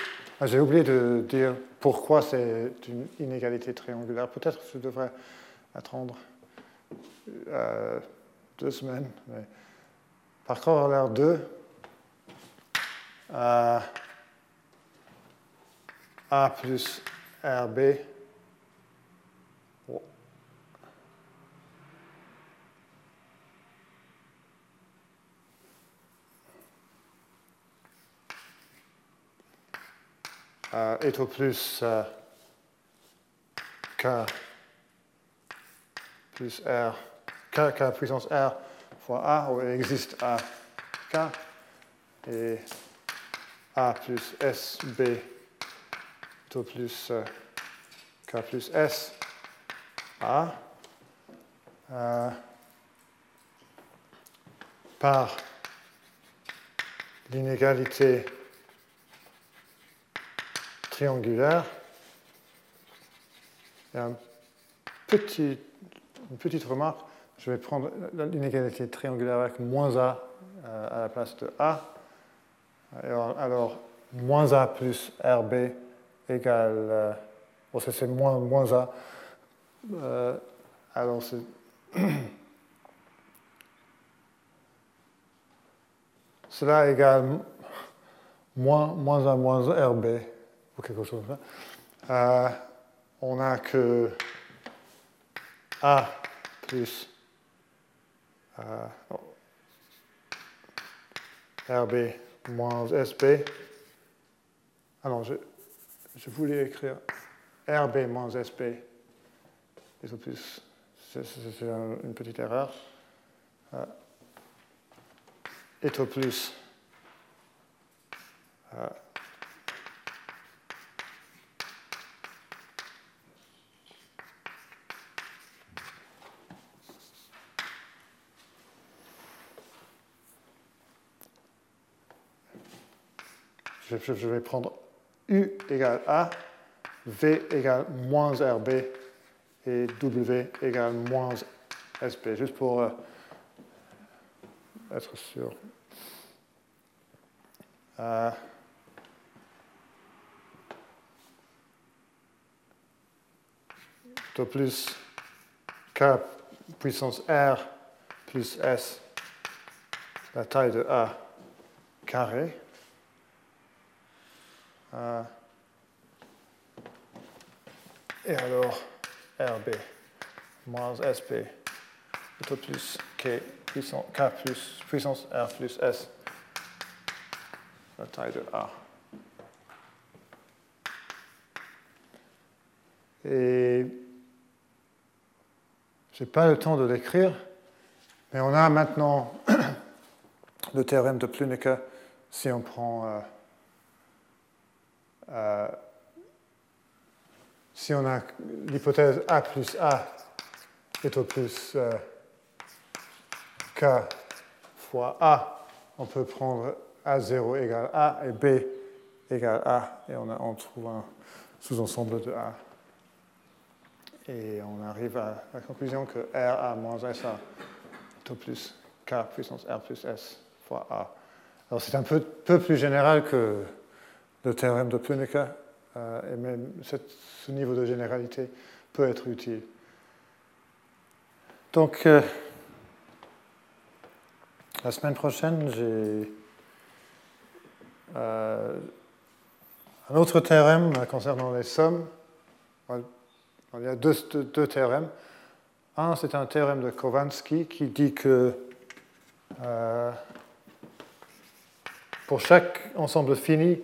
ah, j'ai oublié de dire pourquoi c'est une inégalité triangulaire. Peut-être que je devrais attendre euh, deux semaines. Par corollaire 2, euh, A plus RB euh, est au plus euh, K plus R, K, K puissance R fois A, où il existe A, K, et A plus SB est au plus euh, K plus S, A, euh, par l'inégalité triangulaire. Et un une petite remarque, je vais prendre l'inégalité triangulaire avec moins A euh, à la place de A. Alors, alors moins A plus RB égale, euh, bon, c'est moins, moins A. Euh, alors c'est [COUGHS] cela égale moins, moins A moins RB ou quelque chose comme ça, euh, on n'a que A plus euh, RB moins SB. Alors, je, je voulais écrire RB moins SB. Et plus, c'est une petite erreur. Euh, et au plus euh, je vais prendre U égale A, V égale moins RB et W égale moins SB, juste pour euh, être sûr. Euh, plus K puissance R plus S, la taille de A carré. Euh, et alors, RB moins SP tout plus K, puissance, K puissance R plus S, la taille de A. Et je n'ai pas le temps de l'écrire, mais on a maintenant [COUGHS] le théorème de Plünecker si on prend. Euh, euh, si on a l'hypothèse A plus A est au plus euh, K fois A, on peut prendre A0 égale A et B égale A, et on, trouve un sous-ensemble de A. Et on arrive à la conclusion que RA moins SA est au plus K puissance R plus S fois A. Alors c'est un peu, plus général que le théorème de Plünecker, euh, et même ce niveau de généralité peut être utile. Donc, euh, la semaine prochaine, j'ai euh, un autre théorème concernant les sommes. Il y a deux, deux, théorèmes. Un, c'est un théorème de Kovansky qui dit que pour chaque ensemble fini,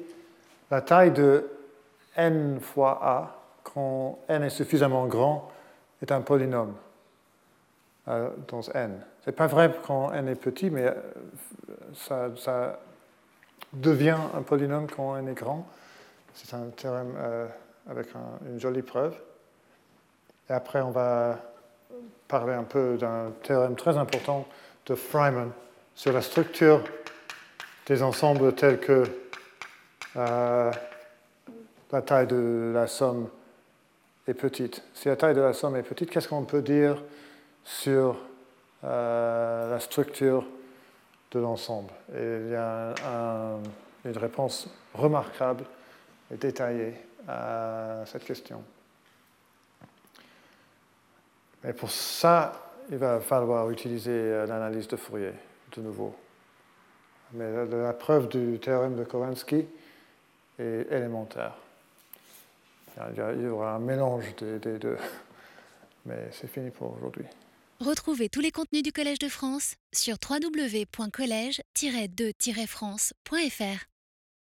la taille de n fois a, quand n est suffisamment grand, est un polynôme euh, dans n. Ce n'est pas vrai quand n est petit, mais euh, ça, devient un polynôme quand n est grand. C'est un théorème avec une jolie preuve. Et après, on va parler un peu d'un théorème très important de Freiman sur la structure des ensembles tels que euh, la taille de la somme est petite. Si la taille de la somme est petite, qu'est-ce qu'on peut dire sur euh, la structure de l'ensemble? Il y a une réponse remarquable et détaillée à cette question. Mais pour ça, il va falloir utiliser euh, l'analyse de Fourier de nouveau. Mais la, preuve du théorème de Kowalski est élémentaire. Il y aura un mélange des, des deux. [LAUGHS] Mais c'est fini pour aujourd'hui. Retrouvez tous les contenus du Collège de France sur www.colège-2-france.fr.